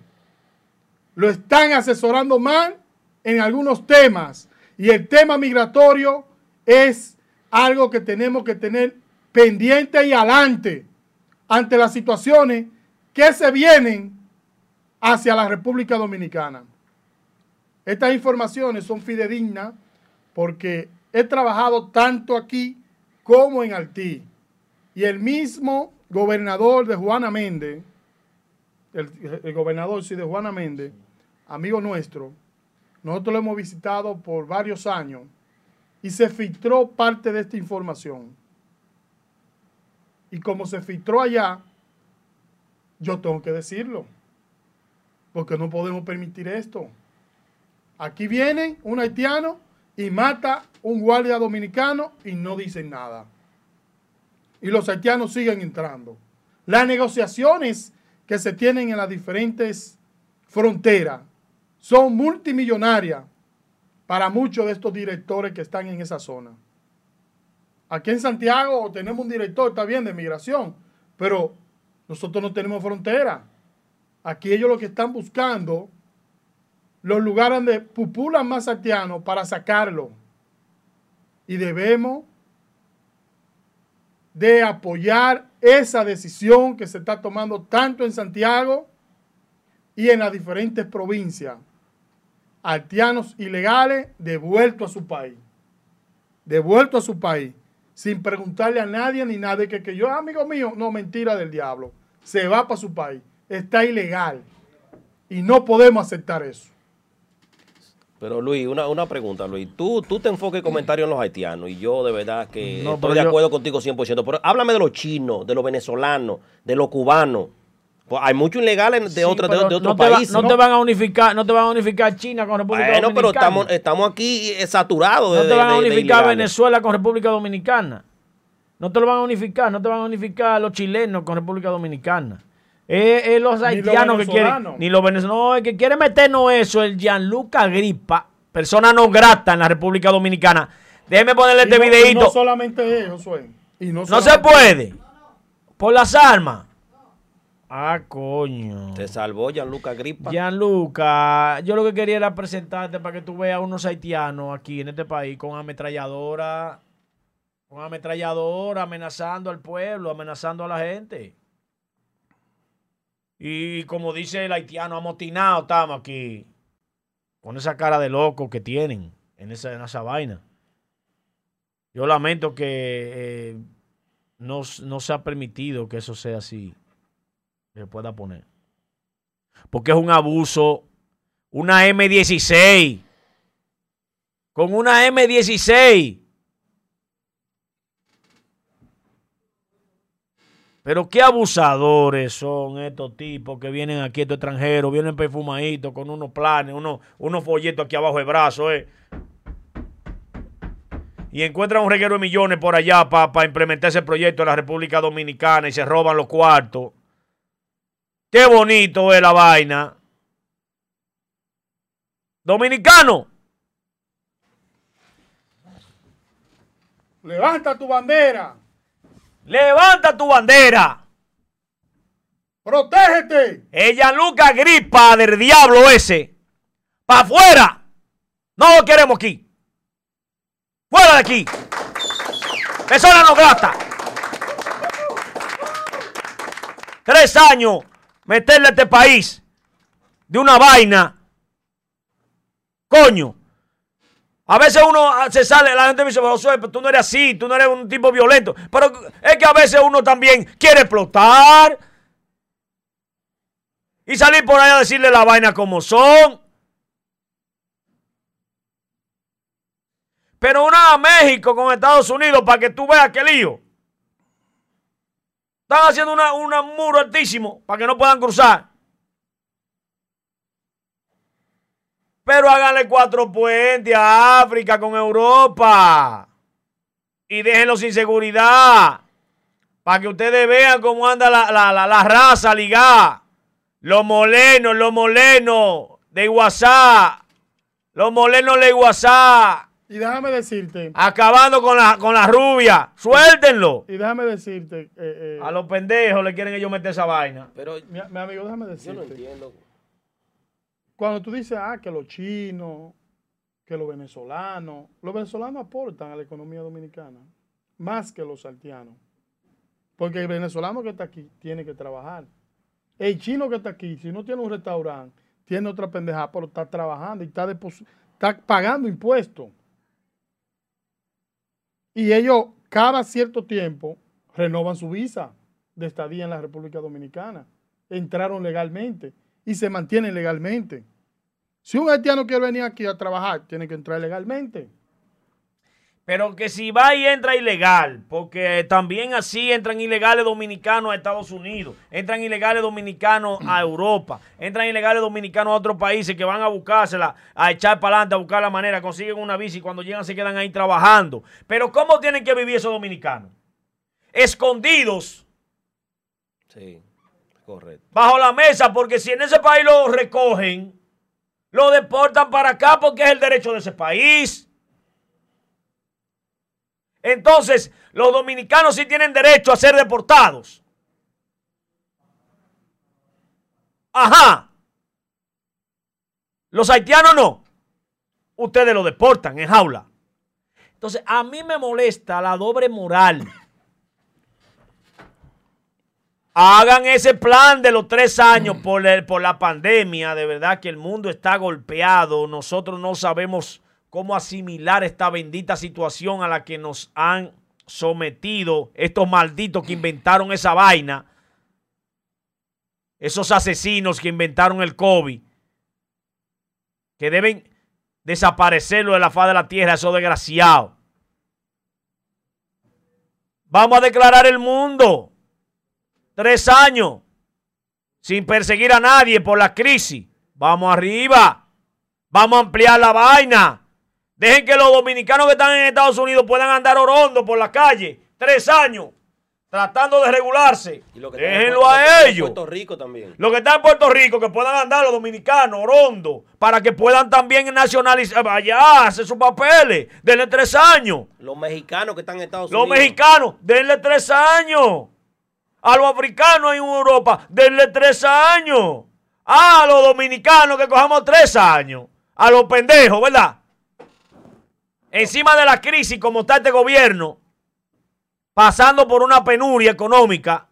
Lo están asesorando mal en algunos temas y el tema migratorio es algo que tenemos que tener pendiente y adelante ante las situaciones que se vienen hacia la República Dominicana. Estas informaciones son fidedignas porque he trabajado tanto aquí como en Haití. Y el mismo gobernador de Juana Méndez, el, gobernador sí de Juana Méndez, amigo nuestro, nosotros lo hemos visitado por varios años y se filtró parte de esta información. Y como se filtró allá, yo tengo que decirlo, porque no podemos permitir esto. Aquí viene un haitiano y mata un guardia dominicano y no dicen nada. Y los haitianos siguen entrando. Las negociaciones que se tienen en las diferentes fronteras son multimillonarias para muchos de estos directores que están en esa zona. Aquí en Santiago tenemos un director, está bien, de migración, pero nosotros no tenemos frontera. Aquí ellos lo que están buscando, los lugares donde pupulan más haitianos para sacarlo. Y debemos de apoyar esa decisión que se está tomando tanto en Santiago y en las diferentes provincias. Haitianos ilegales devueltos a su país. Devueltos a su país sin preguntarle a nadie ni nada de que, que yo, amigo mío, no, mentira del diablo. Se va para su país. Está ilegal. Y no podemos aceptar eso. Pero Luis, una, una pregunta, Luis. Tú, tú te enfoques comentarios en los haitianos y yo de verdad que estoy de acuerdo contigo 100%. Pero háblame de los chinos, de los venezolanos, de los cubanos. Pues hay muchos ilegales de, otros de, otros países. no, te van a unificar, no te van a unificar China con República Dominicana. Bueno, pero estamos, estamos aquí eh, saturados. No te van a unificar Venezuela con República Dominicana. No te lo van a unificar, no te van a unificar los chilenos con República Dominicana. Es, los haitianos que quieren, ni los venezolanos, no, el que quiere meternos eso, el Gianluca Gripa, persona no grata en la República Dominicana. Déjeme ponerle este videito. no solamente eso, no, no se puede. Por las armas. Ah, coño. Te salvó Gianluca Gripa. Gianluca, yo lo que quería era presentarte para que tú veas unos haitianos aquí en este país con ametralladora, con ametralladora amenazando al pueblo, amenazando a la gente. Y como dice el haitiano, amotinado estamos aquí. Con esa cara de loco que tienen en esa, en esa vaina. Yo lamento que eh, no, no se ha permitido que eso sea así. Que se pueda poner. Porque es un abuso. Una M16. Con una M16. Pero qué abusadores son estos tipos que vienen aquí, estos extranjeros, vienen perfumaditos con unos planes, unos, unos folletos aquí abajo del brazo, eh. Y encuentran un reguero de millones por allá para implementar ese proyecto en la República Dominicana y se roban los cuartos. Qué bonito es la vaina. Dominicano. Levanta tu bandera. Levanta tu bandera. Protégete. Ella Luca gripa del diablo ese. Para afuera. No lo queremos aquí. Fuera de aquí. Persona no grata. Tres años meterle a este país de una vaina. Coño. A veces uno se sale, la gente me dice, pero tú no eres así, tú no eres un tipo violento. Pero es que a veces uno también quiere explotar y salir por ahí a decirle la vaina como son. Pero una a México con Estados Unidos para que tú veas qué lío. Están haciendo una, un muro altísimo para que no puedan cruzar. Pero háganle cuatro puentes a África con Europa. Y déjenlo sin seguridad. Para que ustedes vean cómo anda la, la, la, raza ligada. Los molenos, los molenos de WhatsApp. Los molenos de WhatsApp. Y déjame decirte. Acabando con la, con la rubia. Suéltenlo. Y déjame decirte. Eh, eh, a los pendejos le quieren ellos meter esa vaina. Pero, mi, mi amigo, déjame decirte. Yo no entiendo. Cuando tú dices, ah, que los chinos, que los venezolanos. Los venezolanos aportan a la economía dominicana. Más que los haitianos. Porque el venezolano que está aquí tiene que trabajar. El chino que está aquí, si no tiene un restaurante, tiene otra pendejada, pero está trabajando y está, está pagando impuestos. Y ellos cada cierto tiempo renovan su visa de estadía en la República Dominicana. Entraron legalmente y se mantienen legalmente. Si un haitiano quiere venir aquí a trabajar, tiene que entrar legalmente. Pero que si va y entra ilegal, porque también así entran ilegales dominicanos a Estados Unidos, entran ilegales dominicanos a [clears throat] Europa, entran ilegales dominicanos a otros países que van a buscársela, a echar para adelante, a buscar la manera, consiguen una visa y cuando llegan se quedan ahí trabajando. Pero ¿cómo tienen que vivir esos dominicanos? Escondidos. Sí, Bajo la mesa, porque si en ese país lo recogen, lo deportan para acá porque es el derecho de ese país. Entonces, los dominicanos sí tienen derecho a ser deportados. Ajá. Los haitianos no. Ustedes lo deportan en jaula. Entonces, a mí me molesta la doble moral. Hagan ese plan de los tres años por, por la pandemia. De verdad que el mundo está golpeado. Nosotros no sabemos cómo asimilar esta bendita situación a la que nos han sometido estos malditos que inventaron esa vaina, esos asesinos que inventaron el COVID, que deben desaparecerlo de la faz de la tierra, esos desgraciados. Vamos a declarar el mundo. Tres años sin perseguir a nadie por la crisis. Vamos arriba. Vamos a ampliar la vaina. Dejen que los dominicanos que están en Estados Unidos puedan andar orondo por la calle. Tres años. Tratando de regularse. Déjenlo a ellos. Puerto Rico también. Los que están en Puerto Rico, que puedan andar los dominicanos, orondo, para que puedan también nacionalizar, vaya, hacer sus papeles. Denle tres años. Los mexicanos que están en Estados Unidos. Los mexicanos, denle tres años. A los africanos en Europa, denle tres años. A los dominicanos que cojamos tres años. A los pendejos, ¿verdad? Encima de la crisis como está este gobierno, pasando por una penuria económica,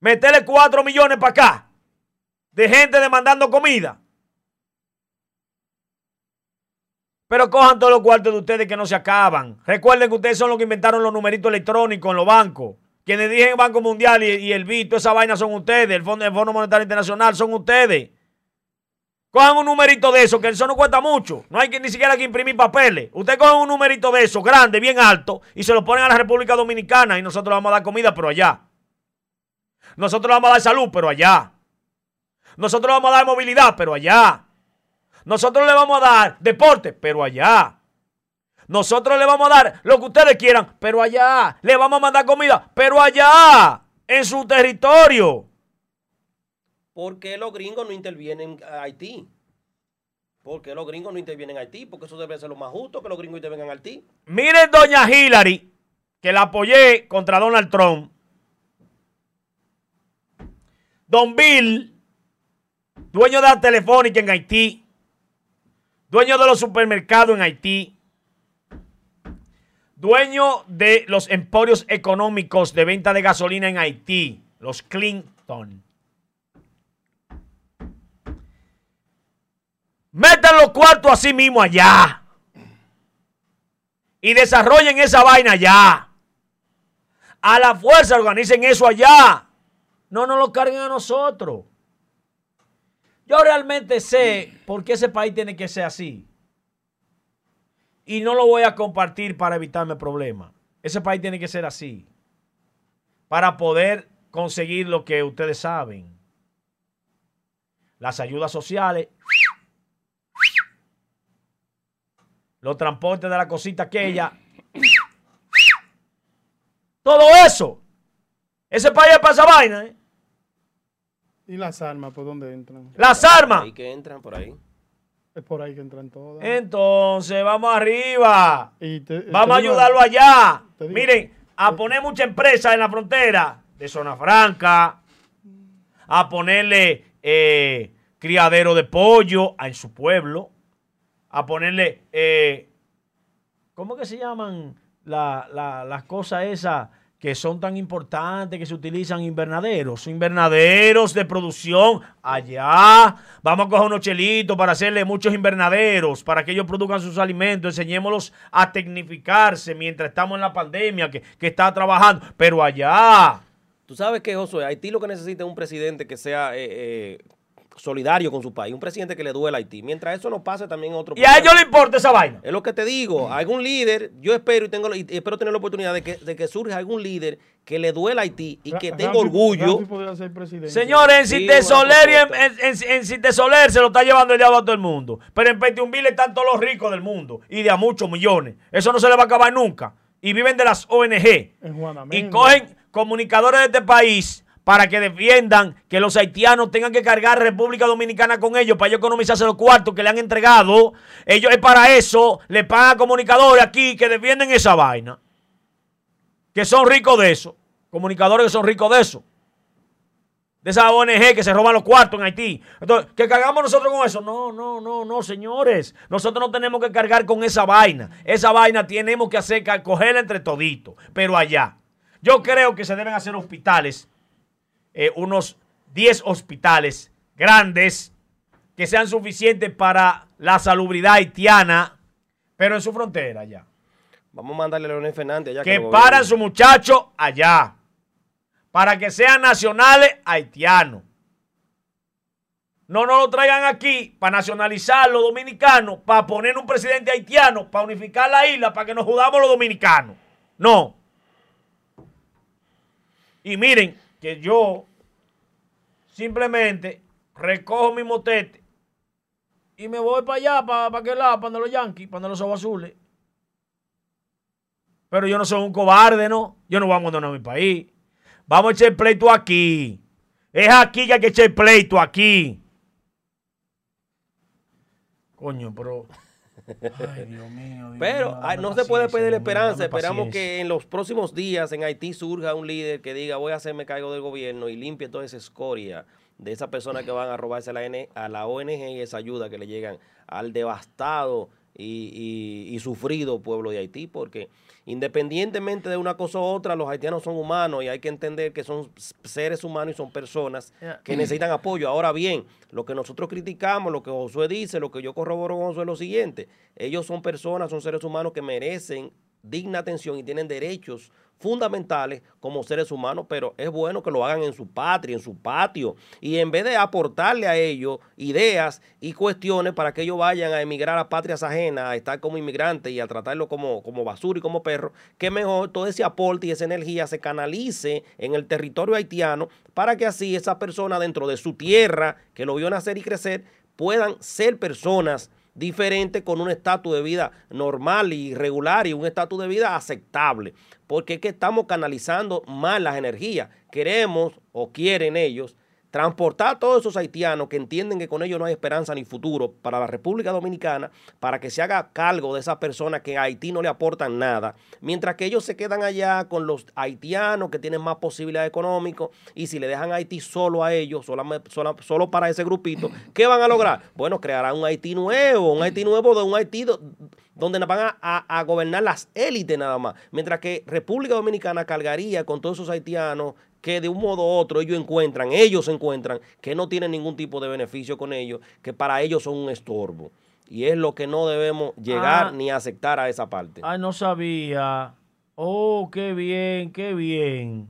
meterle cuatro millones para acá de gente demandando comida. Pero cojan todos los cuartos de ustedes que no se acaban. Recuerden que ustedes son los que inventaron los numeritos electrónicos en los bancos. Quienes dirigen Banco Mundial y, el BIT, esa vaina son ustedes. El Fondo, el Fondo Monetario Internacional son ustedes. Cojan un numerito de eso, que eso no cuesta mucho. No hay que, ni siquiera que imprimir papeles. Ustedes cogen un numerito de eso, grande, bien alto, y se lo ponen a la República Dominicana y nosotros le vamos a dar comida, pero allá. Nosotros le vamos a dar salud, pero allá. Nosotros le vamos a dar movilidad, pero allá. Nosotros le vamos a dar deporte, pero allá. Nosotros le vamos a dar lo que ustedes quieran, pero allá. Le vamos a mandar comida, pero allá. En su territorio. ¿Por qué los gringos no intervienen en Haití? ¿Por qué los gringos no intervienen en Haití? Porque eso debe ser lo más justo que los gringos intervengan en Haití. Miren, doña Hillary, que la apoyé contra Donald Trump. Don Bill, dueño de la telefónica en Haití dueño de los supermercados en Haití, dueño de los emporios económicos de venta de gasolina en Haití, los Clinton. Metan los cuartos así mismo allá. Y desarrollen esa vaina allá. A la fuerza organicen eso allá. No nos lo carguen a nosotros. Yo realmente sé por qué ese país tiene que ser así. Y no lo voy a compartir para evitarme problemas. Ese país tiene que ser así. Para poder conseguir lo que ustedes saben. Las ayudas sociales. Los transportes de la cosita aquella. Todo eso. Ese país pasa vaina, ¿eh? ¿Y las armas por dónde entran? Las armas. Ahí que entran por ahí. Es por ahí que entran todas. Entonces, vamos arriba. vamos a ayudarlo allá. Miren, a poner mucha empresa en la frontera de Zona Franca, a ponerle eh, criadero de pollo en su pueblo, a ponerle, eh, ¿cómo que se llaman las cosas esas? Que son tan importantes que se utilizan invernaderos, invernaderos de producción allá. Vamos a coger unos chelitos para hacerle muchos invernaderos para que ellos produzcan sus alimentos. Enseñémoslos a tecnificarse mientras estamos en la pandemia que, está trabajando, pero allá. Tú sabes que, Josué, Haití lo que necesita es un presidente que sea eh, eh, solidario con su país, un presidente que le duele a Haití. Mientras eso no pase también en otro país. Y a ellos le importa esa vaina. Es lo que te digo. Algún líder, yo espero y tengo y espero tener la oportunidad de que, de que surja algún líder que le duele a Haití y que tenga orgullo. Señores, en Cite Soler en, Soler se lo está llevando el diablo a todo el mundo. Pero en Petionville están todos los ricos del mundo y de a muchos millones. Eso no se le va a acabar nunca. Y viven de las ONG. Y cogen comunicadores de este país para que defiendan que los haitianos tengan que cargar República Dominicana con ellos para ellos economizarse los cuartos que le han entregado. Ellos es para eso, le pagan comunicadores aquí que defienden esa vaina. Que son ricos de eso. Comunicadores que son ricos de eso. De esa ONG que se roban los cuartos en Haití. Entonces, ¿que cargamos nosotros con eso? No, no, no, no, señores. Nosotros no tenemos que cargar con esa vaina. Esa vaina tenemos que hacer, cogerla entre toditos. Pero allá. Yo creo que se deben hacer hospitales eh, unos 10 hospitales grandes que sean suficientes para la salubridad haitiana, pero en su frontera allá. Vamos a mandarle a Leonel Fernández allá. Que, paran su muchacho allá. Para que sean nacionales haitianos. No nos lo traigan aquí para nacionalizar los dominicanos, para poner un presidente haitiano, para unificar la isla, para que nos judamos los dominicanos. No. Y miren, que yo simplemente recojo mi motete y me voy para allá, para, para aquel lado, para los Yankees, para los azules. Pero yo no soy un cobarde, ¿no? Yo no voy a abandonar mi país. Vamos a echar pleito aquí. Es aquí que hay que echar pleito, aquí. Coño, pero Ay, [laughs] Dios mío. Dios Pero mío, dame no se puede pedir esperanza. Esperamos que en los próximos días en Haití surja un líder que diga voy a hacerme cargo del gobierno y limpie toda esa escoria de esas personas que van a robarse a la, N- a la ONG y esa ayuda que le llegan al devastado y, y- y sufrido pueblo de Haití. Porque independientemente de una cosa u otra, los haitianos son humanos y hay que entender que son seres humanos y son personas que necesitan apoyo. Ahora bien, lo que nosotros criticamos, lo que Josué dice, lo que yo corroboro con Josué es lo siguiente. Ellos son personas, son seres humanos que merecen digna atención y tienen derechos fundamentales como seres humanos, pero es bueno que lo hagan en su patria, en su patio, y en vez de aportarle a ellos ideas y cuestiones para que ellos vayan a emigrar a patrias ajenas, a estar como inmigrantes y a tratarlo como, como basura y como perro, que mejor todo ese aporte y esa energía se canalice en el territorio haitiano para que así esas personas dentro de su tierra, que lo vio nacer y crecer, puedan ser personas diferentes con un estatus de vida normal y regular y un estatus de vida aceptable. Porque es que estamos canalizando mal las energías. Queremos o quieren ellos transportar a todos esos haitianos que entienden que con ellos no hay esperanza ni futuro para la República Dominicana, para que se haga cargo de esas personas que a Haití no le aportan nada, mientras que ellos se quedan allá con los haitianos que tienen más posibilidades económicas y si le dejan Haití solo a ellos, solamente, sola- solo para ese grupito, ¿qué van a lograr? Bueno, crearán un Haití nuevo, un Haití nuevo de un Haití donde van a, a- a gobernar las élites nada más, mientras que República Dominicana cargaría con todos esos haitianos que de un modo u otro ellos encuentran, ellos encuentran que no tienen ningún tipo de beneficio con ellos, que para ellos son un estorbo. Y es lo que no debemos llegar Ah. ni aceptar a esa parte. Ay, no sabía. Oh, qué bien, qué bien.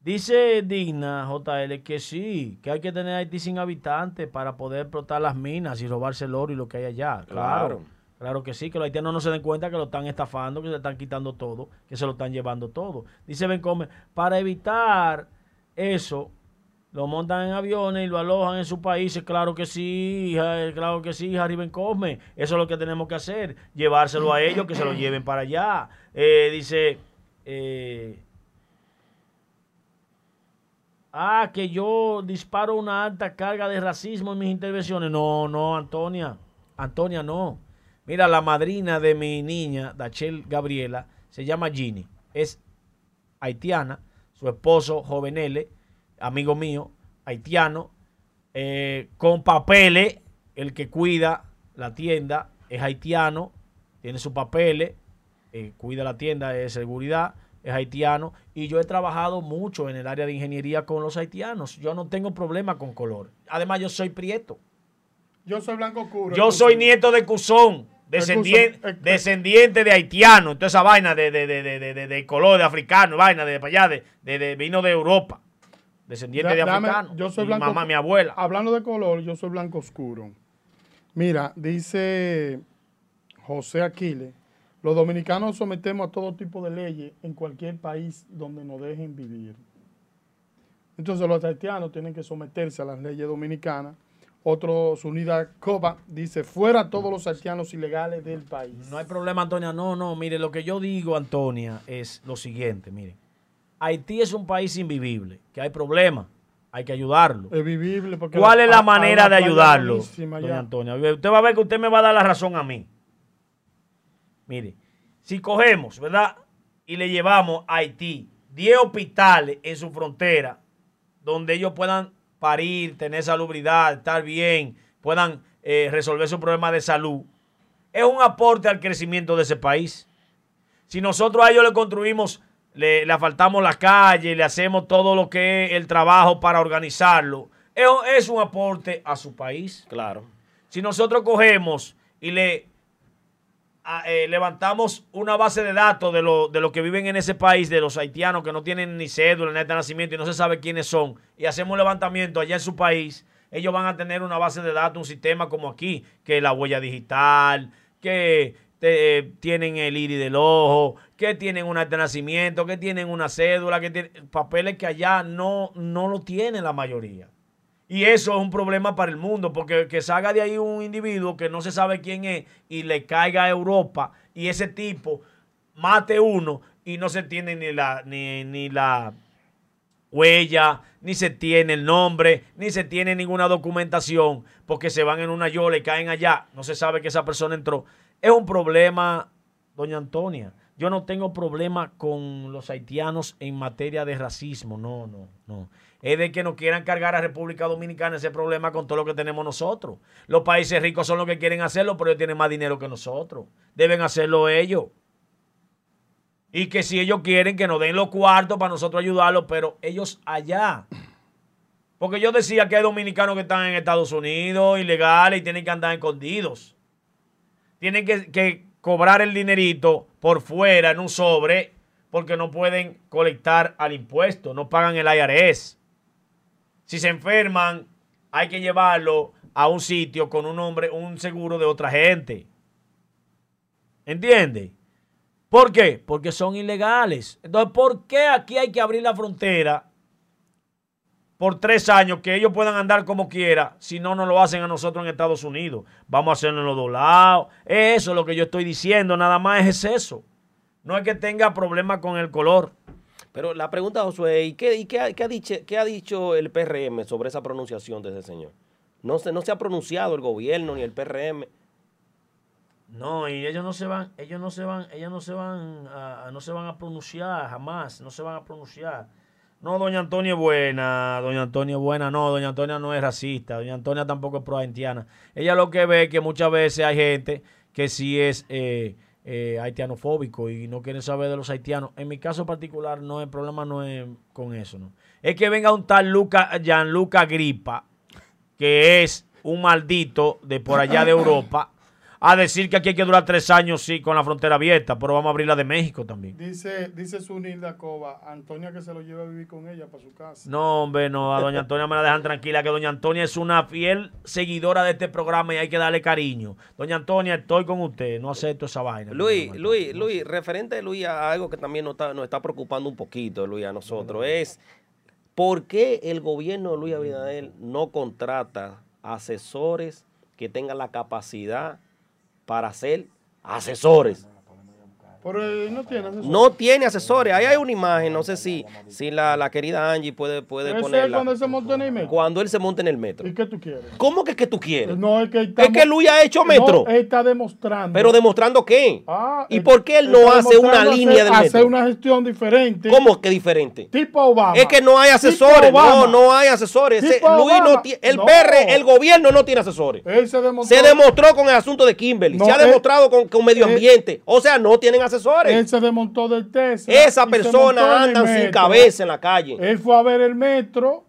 Dice Digna JL que sí, que hay que tener Haití sin habitantes para poder explotar las minas y robarse el oro y lo que hay allá. Claro. Claro. Claro que sí, que los haitianos no se den cuenta que lo están estafando, que se están quitando todo, que se lo están llevando todo. Dice Bencome, para evitar eso, lo montan en aviones y lo alojan en sus países. Claro que sí, ja- claro que sí, Harry Bencome. Eso es lo que tenemos que hacer, llevárselo a ellos, que se lo lleven para allá. Eh, dice, eh, ah, que yo disparo una alta carga de racismo en mis intervenciones. No, no, Antonia, Antonia, no. Mira, la madrina de mi niña, Dachel Gabriela, se llama Ginny. Es haitiana. Su esposo, Jovenele, amigo mío, haitiano, eh, con papeles. El que cuida la tienda es haitiano, tiene sus papeles, eh, cuida la tienda de seguridad, es haitiano. Y yo he trabajado mucho en el área de ingeniería con los haitianos. Yo no tengo problema con color. Además, yo soy prieto. Yo soy blanco oscuro. Yo soy nieto de Cusón, descendiente, descendiente de haitiano, toda esa vaina de, de, de, de, de, de- de color, de africano, vaina de para allá, de, vino de Europa. Descendiente de africano. yo soy mi blanco- mamá, mi abuela. Hablando de color, yo soy blanco oscuro. Mira, dice José Aquiles, los dominicanos sometemos a todo tipo de leyes en cualquier país donde nos dejen vivir. Entonces los haitianos tienen que someterse a las leyes dominicanas. Otro, su unidad COBA, dice, fuera todos los haitianos ilegales del país. No hay problema, Antonia. No, no, mire, lo que yo digo, Antonia, es lo siguiente, miren. Haití es un país invivible, que hay problemas, hay que ayudarlo. Es vivible porque ¿Cuál es la manera de ayudarlo, doña. Antonia? Usted va a ver que usted me va a dar la razón a mí. Mire, si cogemos, ¿verdad? Y le llevamos a Haití 10 hospitales en su frontera, donde ellos puedan parir, tener salubridad, estar bien, puedan eh, resolver su problema de salud, es un aporte al crecimiento de ese país. Si nosotros a ellos le construimos, le, le asfaltamos la calle, le hacemos todo lo que es el trabajo para organizarlo, es, es un aporte a su país. Claro. Si nosotros cogemos y le eh, levantamos una base de datos de lo, de lo que viven en ese país, de los haitianos que no tienen ni cédula, ni de nacimiento y no se sabe quiénes son, y hacemos un levantamiento allá en su país, ellos van a tener una base de datos, un sistema como aquí, que la huella digital, que eh, tienen el iris del ojo, que tienen un acta de nacimiento, que tienen una cédula, que tienen papeles que allá no, no lo tienen la mayoría. Y eso es un problema para el mundo, porque que salga de ahí un individuo que no se sabe quién es y le caiga a Europa y ese tipo mate uno y no se tiene ni la, ni, ni la huella, ni se tiene el nombre, ni se tiene ninguna documentación, porque se van en una yola y caen allá, no se sabe que esa persona entró. Es un problema, doña Antonia. Yo no tengo problema con los haitianos en materia de racismo, no, no, no. Es de que no quieran cargar a República Dominicana ese problema con todo lo que tenemos nosotros. Los países ricos son los que quieren hacerlo, pero ellos tienen más dinero que nosotros. Deben hacerlo ellos. Y que si ellos quieren que nos den los cuartos para nosotros ayudarlos, pero ellos allá. Porque yo decía que hay dominicanos que están en Estados Unidos, ilegales, y tienen que andar escondidos. Tienen que, que cobrar el dinerito por fuera en un sobre porque no pueden colectar al impuesto, no pagan el IRS. Si se enferman, hay que llevarlo a un sitio con un nombre, un seguro de otra gente. ¿Entiende? ¿Por qué? Porque son ilegales. Entonces, ¿por qué aquí hay que abrir la frontera por tres años que ellos puedan andar como quiera si no nos lo hacen a nosotros en Estados Unidos? Vamos a hacerlo en los dos lados. Eso es lo que yo estoy diciendo, nada más es eso. No es que tenga problemas con el color. Pero la pregunta, Josué, ¿y qué, y qué, ha, dicho, qué ha dicho el PRM sobre esa pronunciación de ese señor? No se, no se ha pronunciado el gobierno ni el PRM. No, y ellos no se van, ellos no se van, ellos no se van a, no se van a pronunciar jamás, no se van a pronunciar. No, doña Antonia es buena, doña Antonia es buena, no, doña Antonia no es racista, doña Antonia tampoco es pro-haitiana. Ella lo que ve es que muchas veces hay gente que sí es eh, eh, haitianofóbico y no quieren saber de los haitianos. En mi caso particular, no el problema no es con eso, ¿no? Es que venga un tal Luca, Gianluca Gripa, que es un maldito de por allá de Europa, a decir que aquí hay que durar tres años, sí, con la frontera abierta, pero vamos a abrir la de México también. Dice, dice Sunilda Cova, Antonia que se lo lleve a vivir con ella para su casa. No, hombre, no, a doña Antonia me la dejan tranquila, que doña Antonia es una fiel seguidora de este programa y hay que darle cariño. Doña Antonia, estoy con usted, no acepto esa vaina. Luis, Luis, no Luis, referente, Luis, a algo que también nos está, nos está preocupando un poquito, Luis, a nosotros, es por qué el gobierno de Luis Abinader no contrata asesores que tengan la capacidad para ser asesores. Pero él no tiene asesor. No tiene asesores. Ahí hay una imagen, no sé si, si la, la querida Angie puede, puede Ese es ponerla. cuando él se monta en el metro. Cuando él se monta en el metro. ¿Y qué tú quieres? ¿Cómo que, que tú quieres? No, es que, él está Es que Luis ha hecho metro. No, él está demostrando. Pero demostrando qué. Ah, ¿Y por qué él no hace una línea Hacer metro? una gestión diferente. ¿Cómo que diferente? Tipo Obama. Es que no hay asesores. No, no hay asesores. Ese- Luis no tiene. El No. PR, el gobierno no tiene asesores. Él se demostró. Se demostró con el asunto de Kimberly. No, se ha él- demostrado con, con medio ambiente. o sea, no tienen asesores. Él se desmontó del Tesla. Personas el andan sin metro. cabeza en la calle. Él fue a ver el metro,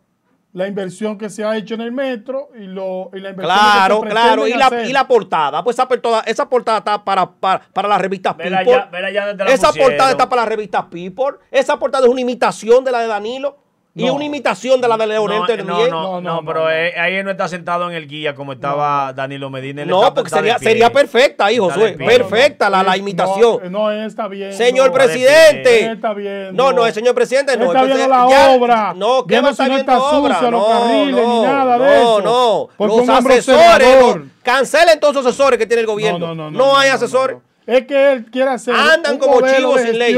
la inversión que se ha hecho en el metro y, lo, y la inversión Claro, que se claro. Y la, y la portada. Pues esa portada, esa portada está para, para, para la revista Vela People. ya- vela ya desde la esa pusieron. portada está para la revista People. Esa portada es una imitación de la de Danilo. Y No. una imitación de la de Leonel No, Termier. no, no, No, no, no, pero no. eh, ahí él no está sentado en el guía como estaba Danilo Medina. él No, está- porque sería, sería perfecta ahí, Josué. Perfecta la, la imitación. No, no, él está bien. Señor no. presidente. Está bien. No, no, el señor presidente no. Está viendo la ya- obra. No, ¿qué viendo va a estar si no viendo está obra? los No, carriles ni no, nada de no, eso. No, Porque Los asesores, no. cancelen todos esos asesores que tiene el gobierno. No, no, no. No hay asesores. no. Es que él quiere hacer Andan como chivos sin ley.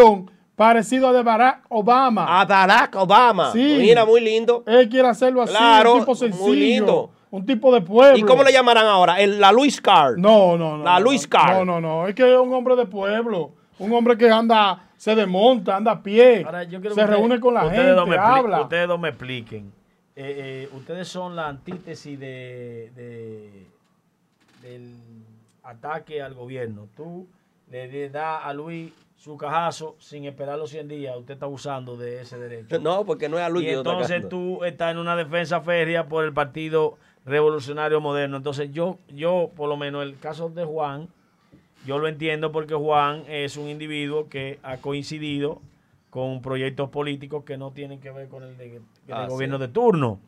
Parecido a de Barack Obama. A Barack Obama. Sí. Mira, muy lindo. Él quiere hacerlo así, Claro, un tipo muy sencillo, lindo. un tipo de pueblo. ¿Y cómo le llamarán ahora? El, la Luis Card. No, no, no. La no, Luis no, Carr. No, no, no. Es que es un hombre de pueblo. Un hombre que anda, se desmonta, anda a pie. Ahora, yo quiero se que ustedes- reúne con la ustedes gente, dos me habla. Ustedes dos me expliquen. Eh, eh, ustedes son la antítesis de, de- del ataque al gobierno. Tú le das a Luis su cajazo sin esperar los 100 días. Usted está abusando de ese derecho. No, porque no es a Luis y que entonces tú estás en una defensa férrea por el Partido Revolucionario Moderno. Entonces yo, yo por lo menos el caso de Juan, yo lo entiendo porque Juan es un individuo que ha coincidido con proyectos políticos que no tienen que ver con el, de- Ah, gobierno sí. de turno.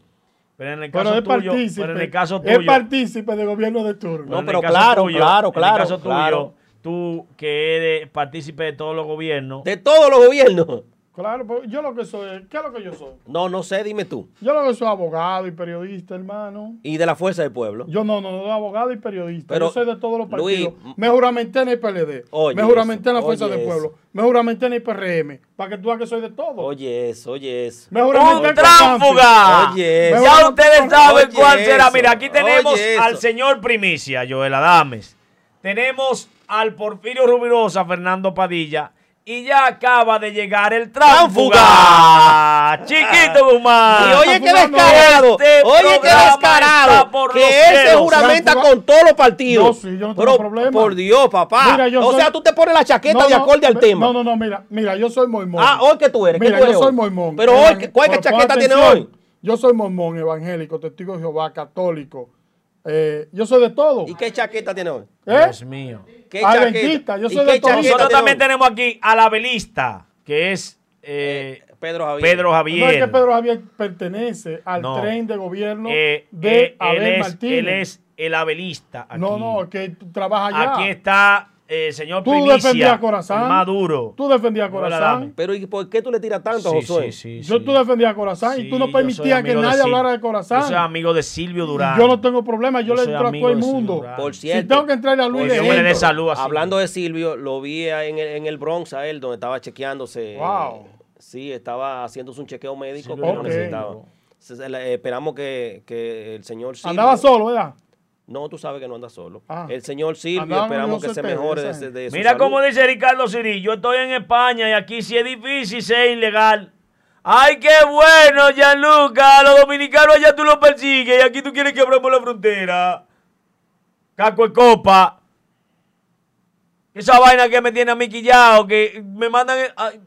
Pero en el Pero caso es tuyo, pero en el caso es tuyo, partícipe del gobierno de turno. No, pero claro, tuyo- claro, En claro, el caso tuyo, claro. Tú que eres partícipe de todos los gobiernos, De todos los gobiernos. Claro, pues yo lo que soy, ¿qué es lo que yo soy? No, no sé, dime tú. Yo lo que soy abogado y periodista, hermano. Y de la fuerza del pueblo. Yo no, no, no, abogado y periodista. Pero, yo soy de todos los Luis, partidos. me juramenté en el PLD. Oye me juramenté en la eso, Fuerza del Pueblo. eso. Me juramenté en el PRM. Para que tú veas que soy de todo. Oye eso, oye eso. me juramenté ¡Un en tránfuga! Oye, Me ya ustedes saben Oye cuál será. eso, Mira, aquí tenemos al eso. señor Primicia, Joel Adames. tenemos al Porfirio Rubirosa, Fernando Padilla, y ya acaba de llegar el tránfuga. [laughs] Chiquito [laughs] Guzmán. Y oye, qué No, no, no, descarado. este oye, qué descarado. Que él se juramenta con todos los partidos. Yo sí, yo no tengo Pero, problema. Por Dios, papá. Mira, yo o soy- sea, tú te pones la chaqueta No, de no, acorde al tema. No, no, no, mira, mira, yo soy mormón. Ah, hoy que tú eres. ¿Qué Mira, tú yo soy mormón. Pero hoy, ¿cuál que chaqueta tiene hoy? Yo soy mormón, evangélico, testigo de Jehová, católico. Eh, yo soy de todo. ¿Y qué chaqueta tiene hoy? ¿Eh? Dios mío. ¿Qué Adventista, yo ¿Y soy qué de todo. chaqueta Nosotros tiene también hoy? tenemos aquí a la velista, que es eh, Pedro Javier. Pedro No Javier. es que Pedro Javier pertenece al No. tren de gobierno Eh, de eh, Abel él, es, Martínez. él es el abelista. Aquí. No, no, que tú trabajas allá. Aquí está eh, el señor Tú Primicia, defendías a Corazán. Maduro. Tú defendías a No. Corazán. Pero ¿y por qué tú le tiras tanto a Sí, Josué? sí, sí, Yo sí. tú defendías a Corazán y tú no permitías que de nadie Sil- hablara de Corazán. Yo soy amigo de Silvio Durán. Yo no tengo problema, yo, Yo le entro a todo el mundo. Por Si cierto. tengo que entrarle a Luis de salud así. Hablando de Silvio, lo vi en el, en el Bronx a él, donde estaba chequeándose. Wow. Sí, estaba haciéndose un chequeo médico que Ok. necesitaba. Esperamos que, que el señor Silvio... Andaba solo, ¿verdad? No, tú sabes que no anda solo. Ah. El señor Silvio, esperamos que se mejore de, de su Mira salud. cómo dice Ricardo Siri, yo estoy en España y aquí sí es difícil ser ilegal. ¡Ay, qué bueno, Gianluca! Los dominicanos allá tú los persigues y aquí tú quieres que abramos la frontera. Caco de copa. Esa vaina que me tiene a mí quillado, que me mandan... ay,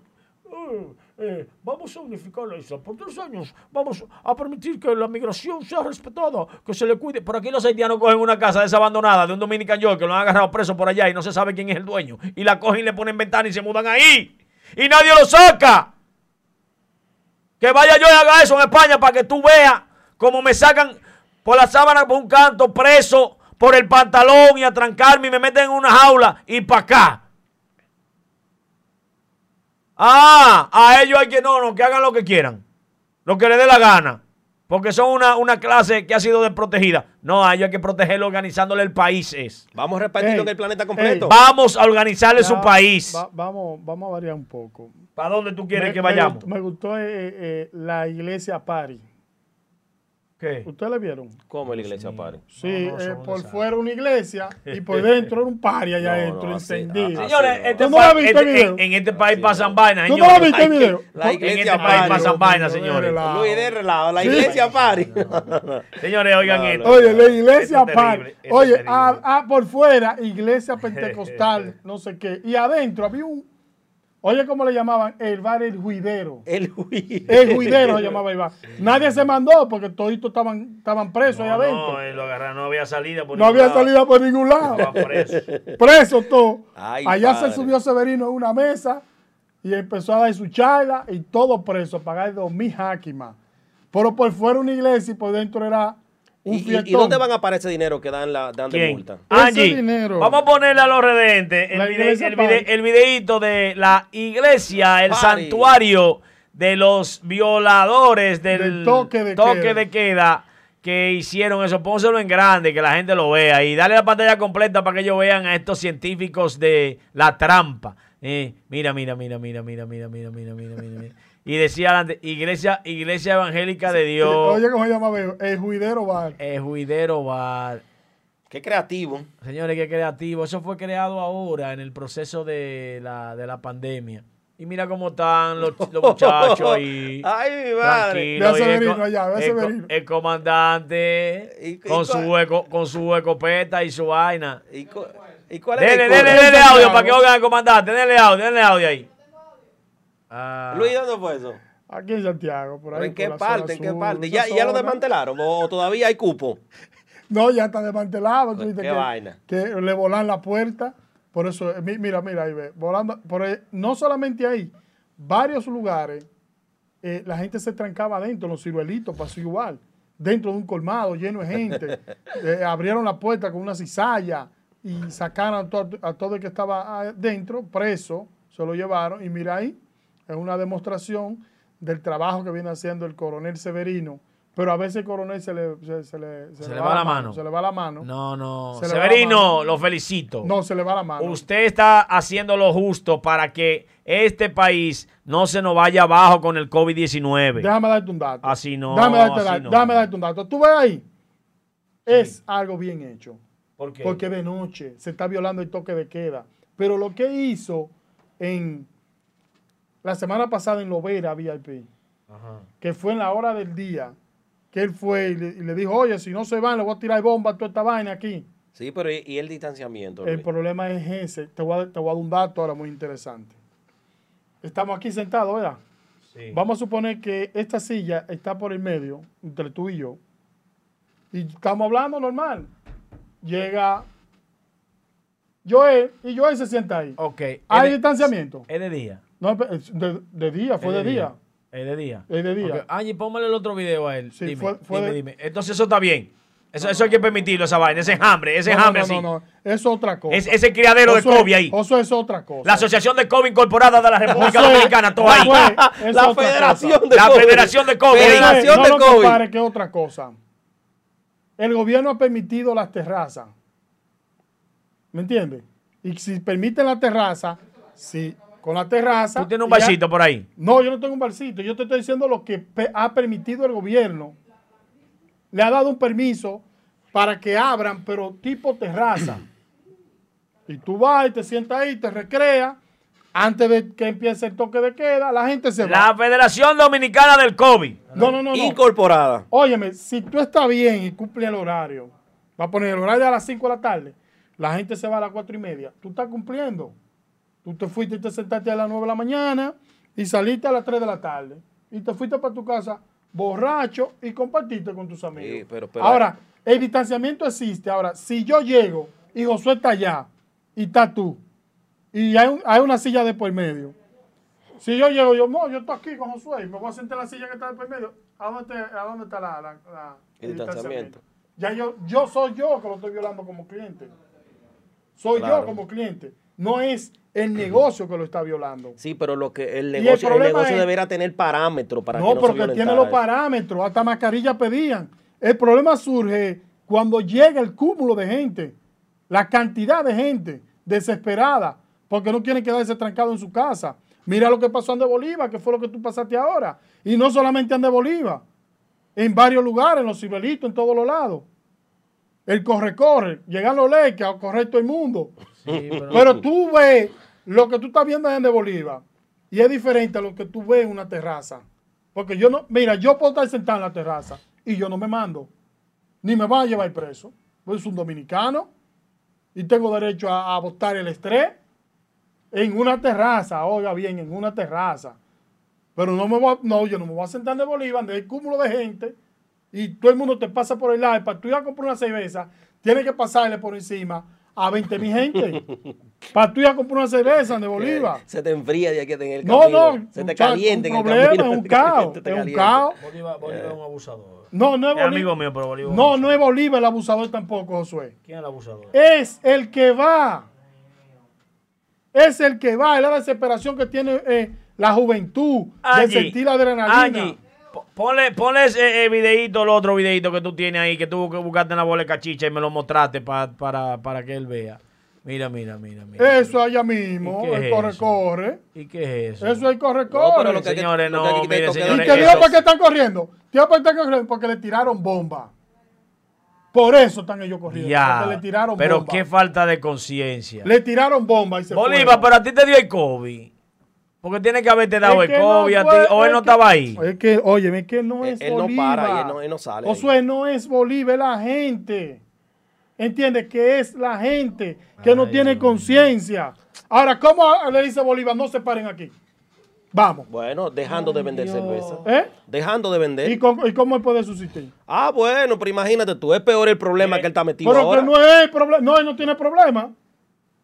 eh, eh, vamos a unificar la isla. Por tres años vamos a permitir que la migración sea respetada, que se le cuide. Por aquí los haitianos cogen una casa desabandonada de un Dominican York que lo han agarrado preso por allá y no se sabe quién es el dueño. Y la cogen y le ponen ventana y se mudan ahí. Y nadie lo saca. Que vaya yo y haga eso en España para que tú veas cómo me sacan por la sábana por un canto preso por el pantalón y a trancarme y me meten en una jaula y para acá. Ah, a ellos hay que no, no, que hagan lo que quieran. Lo que les dé la gana. Porque son una, una clase que ha sido desprotegida. No, a ellos hay que protegerlo organizándole el país. Es. Vamos a repartirlo Ey, en el planeta completo. Vamos a organizarle Ya, su país. va- vamos, vamos a variar un poco. ¿Para dónde tú quieres Me- que me vayamos? gustó- Me gustó, eh, eh, la iglesia Pari. ¿Qué? ¿Ustedes la vieron? ¿Cómo la iglesia pare? Sí, No, no, eh, por fuera una iglesia y por [laughs] dentro era un pari allá No, adentro, no, encendido. Señores, no. este ¿Tú no lo has visto este- el video? en, en este país pasan vainas, ¿Tú no lo viste el video? La En este país pasan vainas, señores. Luis de relajo, la iglesia pare. [laughs] Señores, oigan esto. Oye, la iglesia Pari. Oye, ah, ah, por fuera, iglesia pentecostal, [laughs] no sé qué. Y adentro había un. Oye, ¿cómo le llamaban? El bar El Juidero. El Luis. El Juidero se llamaba el bar. Nadie se mandó porque toditos estaban, estaban presos ahí No, adentro. no, eh, lo agarraron, no había salida. por No ningún había lado. salida por ningún lado. Estaban presos. Preso todo. Ay, Allá padre. se subió Severino en una mesa y empezó a dar su charla y todo preso, a pagar dos mil jáquimas. Pero por fuera una iglesia y por dentro era ¿Y, y- fiestón. y dónde van a parar ese dinero que dan, la, dan de multa? Ese Angie, dinero. vamos a ponerle a los redentes el, La vide- iglesia el, vide- el videíto de la iglesia, el santuario de los violadores del, Del toque de queda. de queda que hicieron eso. Pónselo en grande, que la gente lo vea y dale la pantalla completa para que ellos vean a estos científicos de la trampa. Eh, mira, mira, mira, mira, mira, mira, mira, mira, mira, mira, mira. Y decía adelante, iglesia, iglesia evangélica de Dios, Oye, ¿cómo se llama? El Juidero Bar. el juidero bar. Qué creativo. Señores, qué creativo. Eso fue creado ahora en el proceso de la, de la pandemia. Y mira cómo están los, los muchachos ahí. [laughs] Ay, mi madre. Ve a Severino allá, ve a Severino. El comandante ¿Y- y con, cuál- su eco, con su escopeta y su vaina. ¿Y, cu- y cuál es Dele, el dele, dele audio para que oigan al comandante. Dele audio, dele audio ahí. Ah, Luis, ¿dónde fue eso? Aquí en Santiago, por ¿Pero ahí. ¿En qué por la zona parte? ¿En qué sur, parte? ¿Ya, ya lo desmantelaron o, todavía hay cupo? [laughs] No, ya está desmantelado. Pues, qué que, vaina. que le volan la puerta. Por eso, eh, mi- mira, mira, ahí ve. Volando, por ahí- no solamente ahí, varios lugares, eh, la gente se trancaba adentro, los ciruelitos pasó igual. Dentro de un colmado lleno de gente. [laughs] Eh, abrieron la puerta con una cizalla y sacaron a todo, a todo el que estaba adentro, preso, se lo llevaron. Y mira ahí, es una demostración del trabajo que viene haciendo el coronel Severino. Pero a veces el coronel se le, se, se le, Se le va la mano. Se le va la mano. no, no. Se Severino, lo felicito. No, se le va la mano. Usted está haciendo lo justo para que este país no se nos vaya abajo con el COVID-19. Déjame darte un dato. Así no, Déjame darte, así da- no. déjame darte un dato. Tú ves ahí. Es algo bien hecho. ¿Por qué? Porque de noche se está violando el toque de queda. Pero lo que hizo en la semana pasada en Lovera VIP, Ajá. que fue en la hora del día, que él fue y le, y le dijo, oye, si no se van, le voy a tirar bomba a toda esta vaina aquí. Sí, pero ¿y, y el distanciamiento? El problema es ese. Te voy, a, te voy a dar un dato ahora muy interesante. Estamos aquí sentados, ¿verdad? Sí. Vamos a suponer que esta silla está por el medio, entre tú y yo. Y estamos hablando normal. Llega Joel y Joel se sienta ahí. Ok. ¿Hay ¿Es de- distanciamiento? ¿Es de día? No, de, de día, fue ¿Es de día. ¿Es de día? Es de día. Ok, Angie, póngale el otro video a él. Sí, dime, fue- fue dime, de- dime. Entonces eso está bien. Eso, eso hay que permitirlo, esa vaina, ese enjambre, ese No, no, enjambre no, así. no, no, eso es otra cosa. Es- ese criadero de Eso es- COVID ahí. Eso es otra cosa. La Asociación de COVID Incorporada de la República [laughs] Dominicana, todo ahí. La Federación cosa. de La COVID. Federación de es- Federación no de COVID. compare que otra cosa. El gobierno ha permitido las terrazas. ¿Me entiendes? Y si permiten la terraza, sí, con la terraza. Tú tienes un ya- vasito por ahí. No, yo no tengo un barcito. Yo te estoy diciendo lo que ha permitido el gobierno. Le ha dado un permiso para que abran, pero tipo terraza. y tú vas y te sientas ahí, te recreas. Antes de que empiece el toque de queda, la gente se va. La Federación Dominicana del COVID. No, no, no, no. Incorporada. Óyeme, si tú estás bien y cumples el horario, va a poner el horario a las 5 de la tarde, la gente se va a las 4 y media. Tú estás cumpliendo. Tú te fuiste y te sentaste a las 9 de la mañana y saliste a las 3 de la tarde. Y te fuiste para tu casa borracho y compartiste con tus amigos. Sí, pero- pero- Ahora, el distanciamiento existe. Ahora, si yo llego y Josué está allá y está tú y hay, un- hay una silla de por medio. Si yo llego, yo, no, yo estoy aquí con Josué y me voy a sentar en la silla que está de por medio. ¿A dónde, a dónde está la, la- la- El distanciamiento. Ya yo, yo soy yo que lo estoy violando como cliente. Soy Claro. yo como cliente. No es el negocio que lo está violando. Sí, pero lo que el el negocio, el problema negocio es- deberá tener parámetros para que No, no porque se tiene los parámetros, hasta mascarilla pedían. El problema surge cuando llega el cúmulo de gente, la cantidad de gente desesperada, porque no quieren quedarse trancados en su casa. Mira lo que pasó en de Bolívar, que fue lo que tú pasaste ahora. Y no solamente en de Bolívar, en varios lugares, en los cibelitos, en todos los lados. El corre-corre, llegan los leyes a correr todo el mundo. Sí, [laughs] pero- Pero tú ves lo que tú estás viendo en de Bolívar y es diferente a lo que tú ves en una terraza. Porque yo no, mira, yo puedo estar sentado en la terraza y yo no me mando. Ni me van a llevar preso. Pues soy un dominicano y tengo derecho a, a botar el estrés en una terraza. Oiga bien, en una terraza. Pero no me voy a- no, yo no me voy a sentar en de Bolívar, donde hay cúmulo de gente y todo el mundo te pasa por el lado. Para tú ir a comprar una cerveza, tienes que pasarle por encima a 20 mil gente. Para tú ir a comprar una cerveza de [laughs] Bolívar. Se te enfría de aquí en el No, camino. no, Se te calienta en un el problema, camino. es un caos, [laughs] Se te es un caos. Bolívar, Bolívar es un abusador. No, no es Es Bolívar. amigo mío, pero Bolívar. es un No, no es Bolívar el abusador tampoco, Josué. ¿Quién es el abusador? Es el que va. Es el que va. Es la desesperación que tiene eh, la juventud de Angie, sentir la adrenalina. Ponle, ponle ese eh, videíto, el otro videíto que tú tienes ahí, que tú que buscaste en la bola de cachicha y me lo mostraste pa- para, para que él vea. Mira, mira, mira, mira. Eso allá mismo, ¿Y qué el es corre, eso? corre. ¿Y qué es eso? Eso es el corre, No, corre. pero lo que Señores, lo que hay no, que mire, señores, ¿Y queda. digo por qué están corriendo? ¿Te digo por qué están corriendo? Porque le tiraron bomba. Por eso están ellos corriendo. Ya, porque le tiraron pero bomba. qué falta de conciencia. Le tiraron bomba y se Bolívar, fueron. pero a ti te dio el COVID. Porque tiene que haberte dado Es el no COVID a ti, o él no que- estaba ahí. Es que, oye, es que no Él- es él no Bolívar. para y él no- él no sale ahí. Josué, no es Bolívar, es la gente. ¿Entiendes? Que es la gente que no tiene conciencia. Ahora, ¿cómo le dice Bolívar? No se paren aquí. Vamos. Bueno, dejando de vender Dios. cerveza. ¿Eh? Dejando de vender. ¿Y cómo, y cómo él puede subsistir? Ah, bueno, pero imagínate tú, es peor el problema Eh, que él está metido Pero ahora. que no es problema. No, él no tiene problema.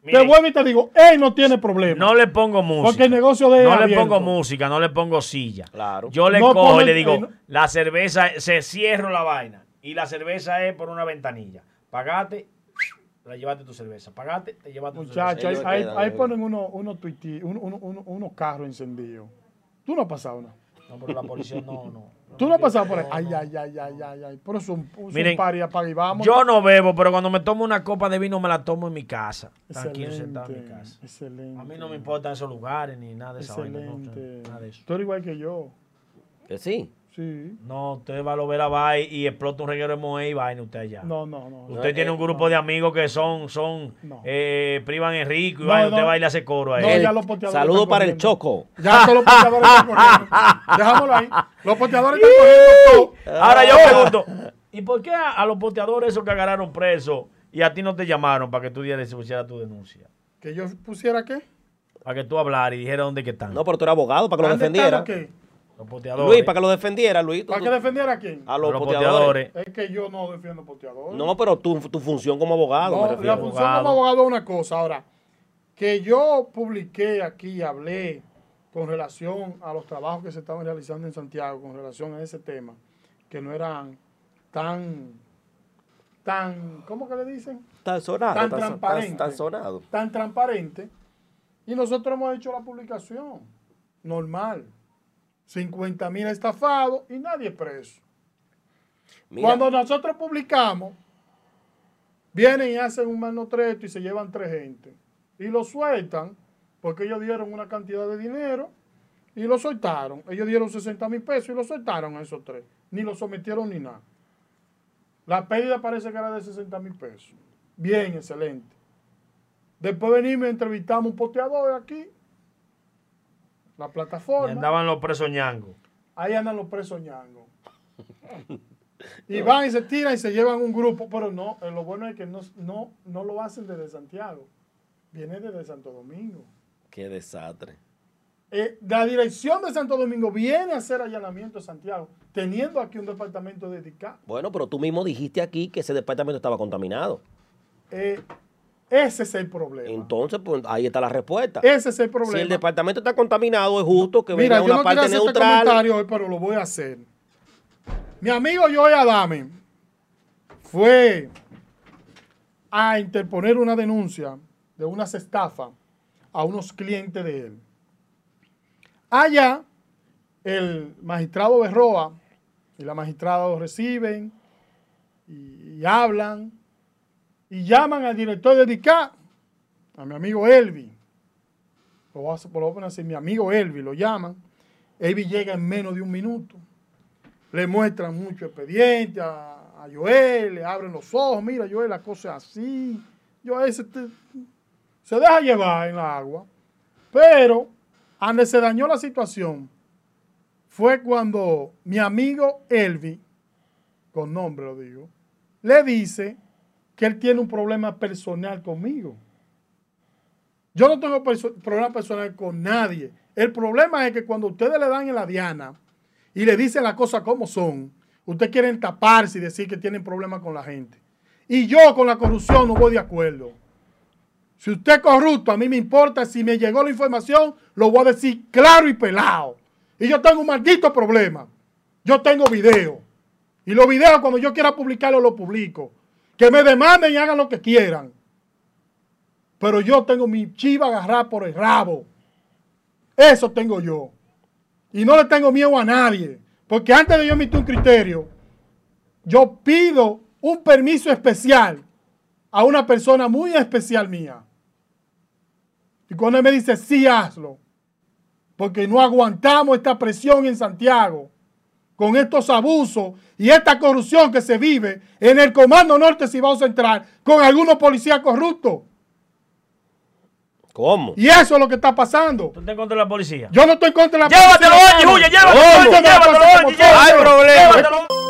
Miren, te vuelvo y te digo, él no tiene problema. no le pongo música. Porque el negocio de él No le abierto. pongo música, no le pongo silla. Claro. Yo le No cojo y le digo, eh, no- la cerveza, se cierro la vaina. Y la cerveza es por una ventanilla. Pagate, la llevaste tu cerveza. Pagate, te llevaste tu Muchachos, ahí, ahí- ponen unos uno- uno- carros encendidos. Tú no has pasado, cerveza. No, pero la policía no, no. Tú no has pasado por ahí. Ay, ay, ay, ay, ay, ay. Pero es un, es Miren, un party, apaga y vamos. Yo no bebo, pero cuando me tomo una copa de vino me la tomo en mi casa. Tranquilo, excelente, sentado en mi casa. excelente. A mí no me importan esos lugares ni nada de esa vaina. no, Excelente. nada de eso. Tú eres igual que yo. Que sí. Sí. No, usted va a lo ver a va y, y explota un reguero de moe y vaina usted allá. No, no, no. Usted No, tiene eh, un grupo de amigos que son, son, No. eh, privan Enrico y No, vaina, no. usted va y le hace coro a No, él. ya los poteadores Saludos para el. Choco. Ya todos los poteadores están [laughs] corriendo. Dejámoslo ahí. Los poteadores están corriendo todo. Ahora yo pregunto, ¿y por qué a, a los poteadores esos que agarraron presos y a ti no te llamaron para que tú dieras y pusieras tu denuncia? Que yo pusiera qué. Para que tú hablaras y dijeras dónde que están. No, pero tú eres abogado para que lo ¿Dónde defendiera. están los poteadores. Luis, para que lo defendiera, Luis. ¿Para qué defender a quién? a a los, poteadores. poteadores. Es que yo no defiendo poteadores. No, pero tu, tu función como abogado, No, me la función abogado. como abogado es una cosa. Ahora, que yo publiqué aquí, hablé con relación a los trabajos que se estaban realizando en Santiago, con relación a ese tema, que no eran tan, tan, ¿cómo que le dicen? Tan sonado. Tan tan, transparente. tan sonado. Tan transparente. Y nosotros hemos hecho la publicación normal. 50 mil estafados y nadie preso. Mira, Cuando nosotros publicamos, vienen y hacen un manotreto y se llevan tres gente. Y lo sueltan porque ellos dieron una cantidad de dinero y lo soltaron. Ellos dieron 60 mil pesos y lo soltaron a esos tres. Ni lo sometieron ni nada. La pérdida parece que era de 60 mil pesos. Bien, excelente. Después venimos y entrevistamos un poteador aquí. La Y plataforma. andaban los presos ñangos. Ahí andan los presos ñangos. Y van y se tiran y se llevan un grupo, pero no, eh, lo bueno es que no, no, no lo hacen desde Santiago, viene desde Santo Domingo. qué desastre. Eh, la dirección de Santo Domingo viene a hacer allanamiento a Santiago, teniendo aquí un departamento dedicado. Bueno, pero tú mismo dijiste aquí que ese departamento estaba contaminado. Eh, ese es el problema. Entonces, pues ahí está la respuesta. ese es el Si problema. el departamento está contaminado, es justo que Mira, venga yo una no parte hacer este neutral. comentario hoy, pero lo voy a hacer. Mi amigo Joey Adame fue a interponer una denuncia de unas estafas a unos clientes de él. Allá, el magistrado Berroa y la magistrada lo reciben y, y hablan y llaman al director de DICA, a mi amigo Elvi. Lo voy a, lo voy a poner así, mi amigo Elvi lo llaman. Elvi llega en menos de un minuto. Le muestran mucho expediente a, Joel, le abren los ojos. Mira, Joel, la cosa es así. Joel se deja llevar en la agua. Pero, donde se dañó la situación, fue cuando mi amigo Elvi, con nombre lo digo, le dice que él tiene un problema personal conmigo. Yo no tengo problema personal con nadie. El problema es que cuando ustedes le dan en la diana y le dicen las cosas como son, ustedes quieren taparse y decir que tienen problemas con la gente. Y yo con la corrupción no voy de acuerdo. Si usted es corrupto, a mí me importa. Si me llegó la información, lo voy a decir claro y pelado. Y yo tengo un maldito problema. Yo tengo video. Y los videos, cuando yo quiera publicarlos, los publico. Que me demanden y hagan lo que quieran. Pero yo tengo mi chiva agarrada por el rabo. Eso tengo yo. Y no le tengo miedo a nadie. Porque antes de yo emitir un criterio, yo pido un permiso especial a una persona muy especial mía. Y cuando él me dice, sí, hazlo. Porque no aguantamos esta presión en Santiago con estos abusos y esta corrupción que se vive en el Comando Norte Cibao Central con algunos policías corruptos. ¿Cómo? Y eso es lo que está pasando. ¿Tú estás en contra de la policía? Yo no estoy en contra de la Llévatelo, policía, oye, huye, llévatelo, Oye, no llévatelo. Hay problema. Llévatelo.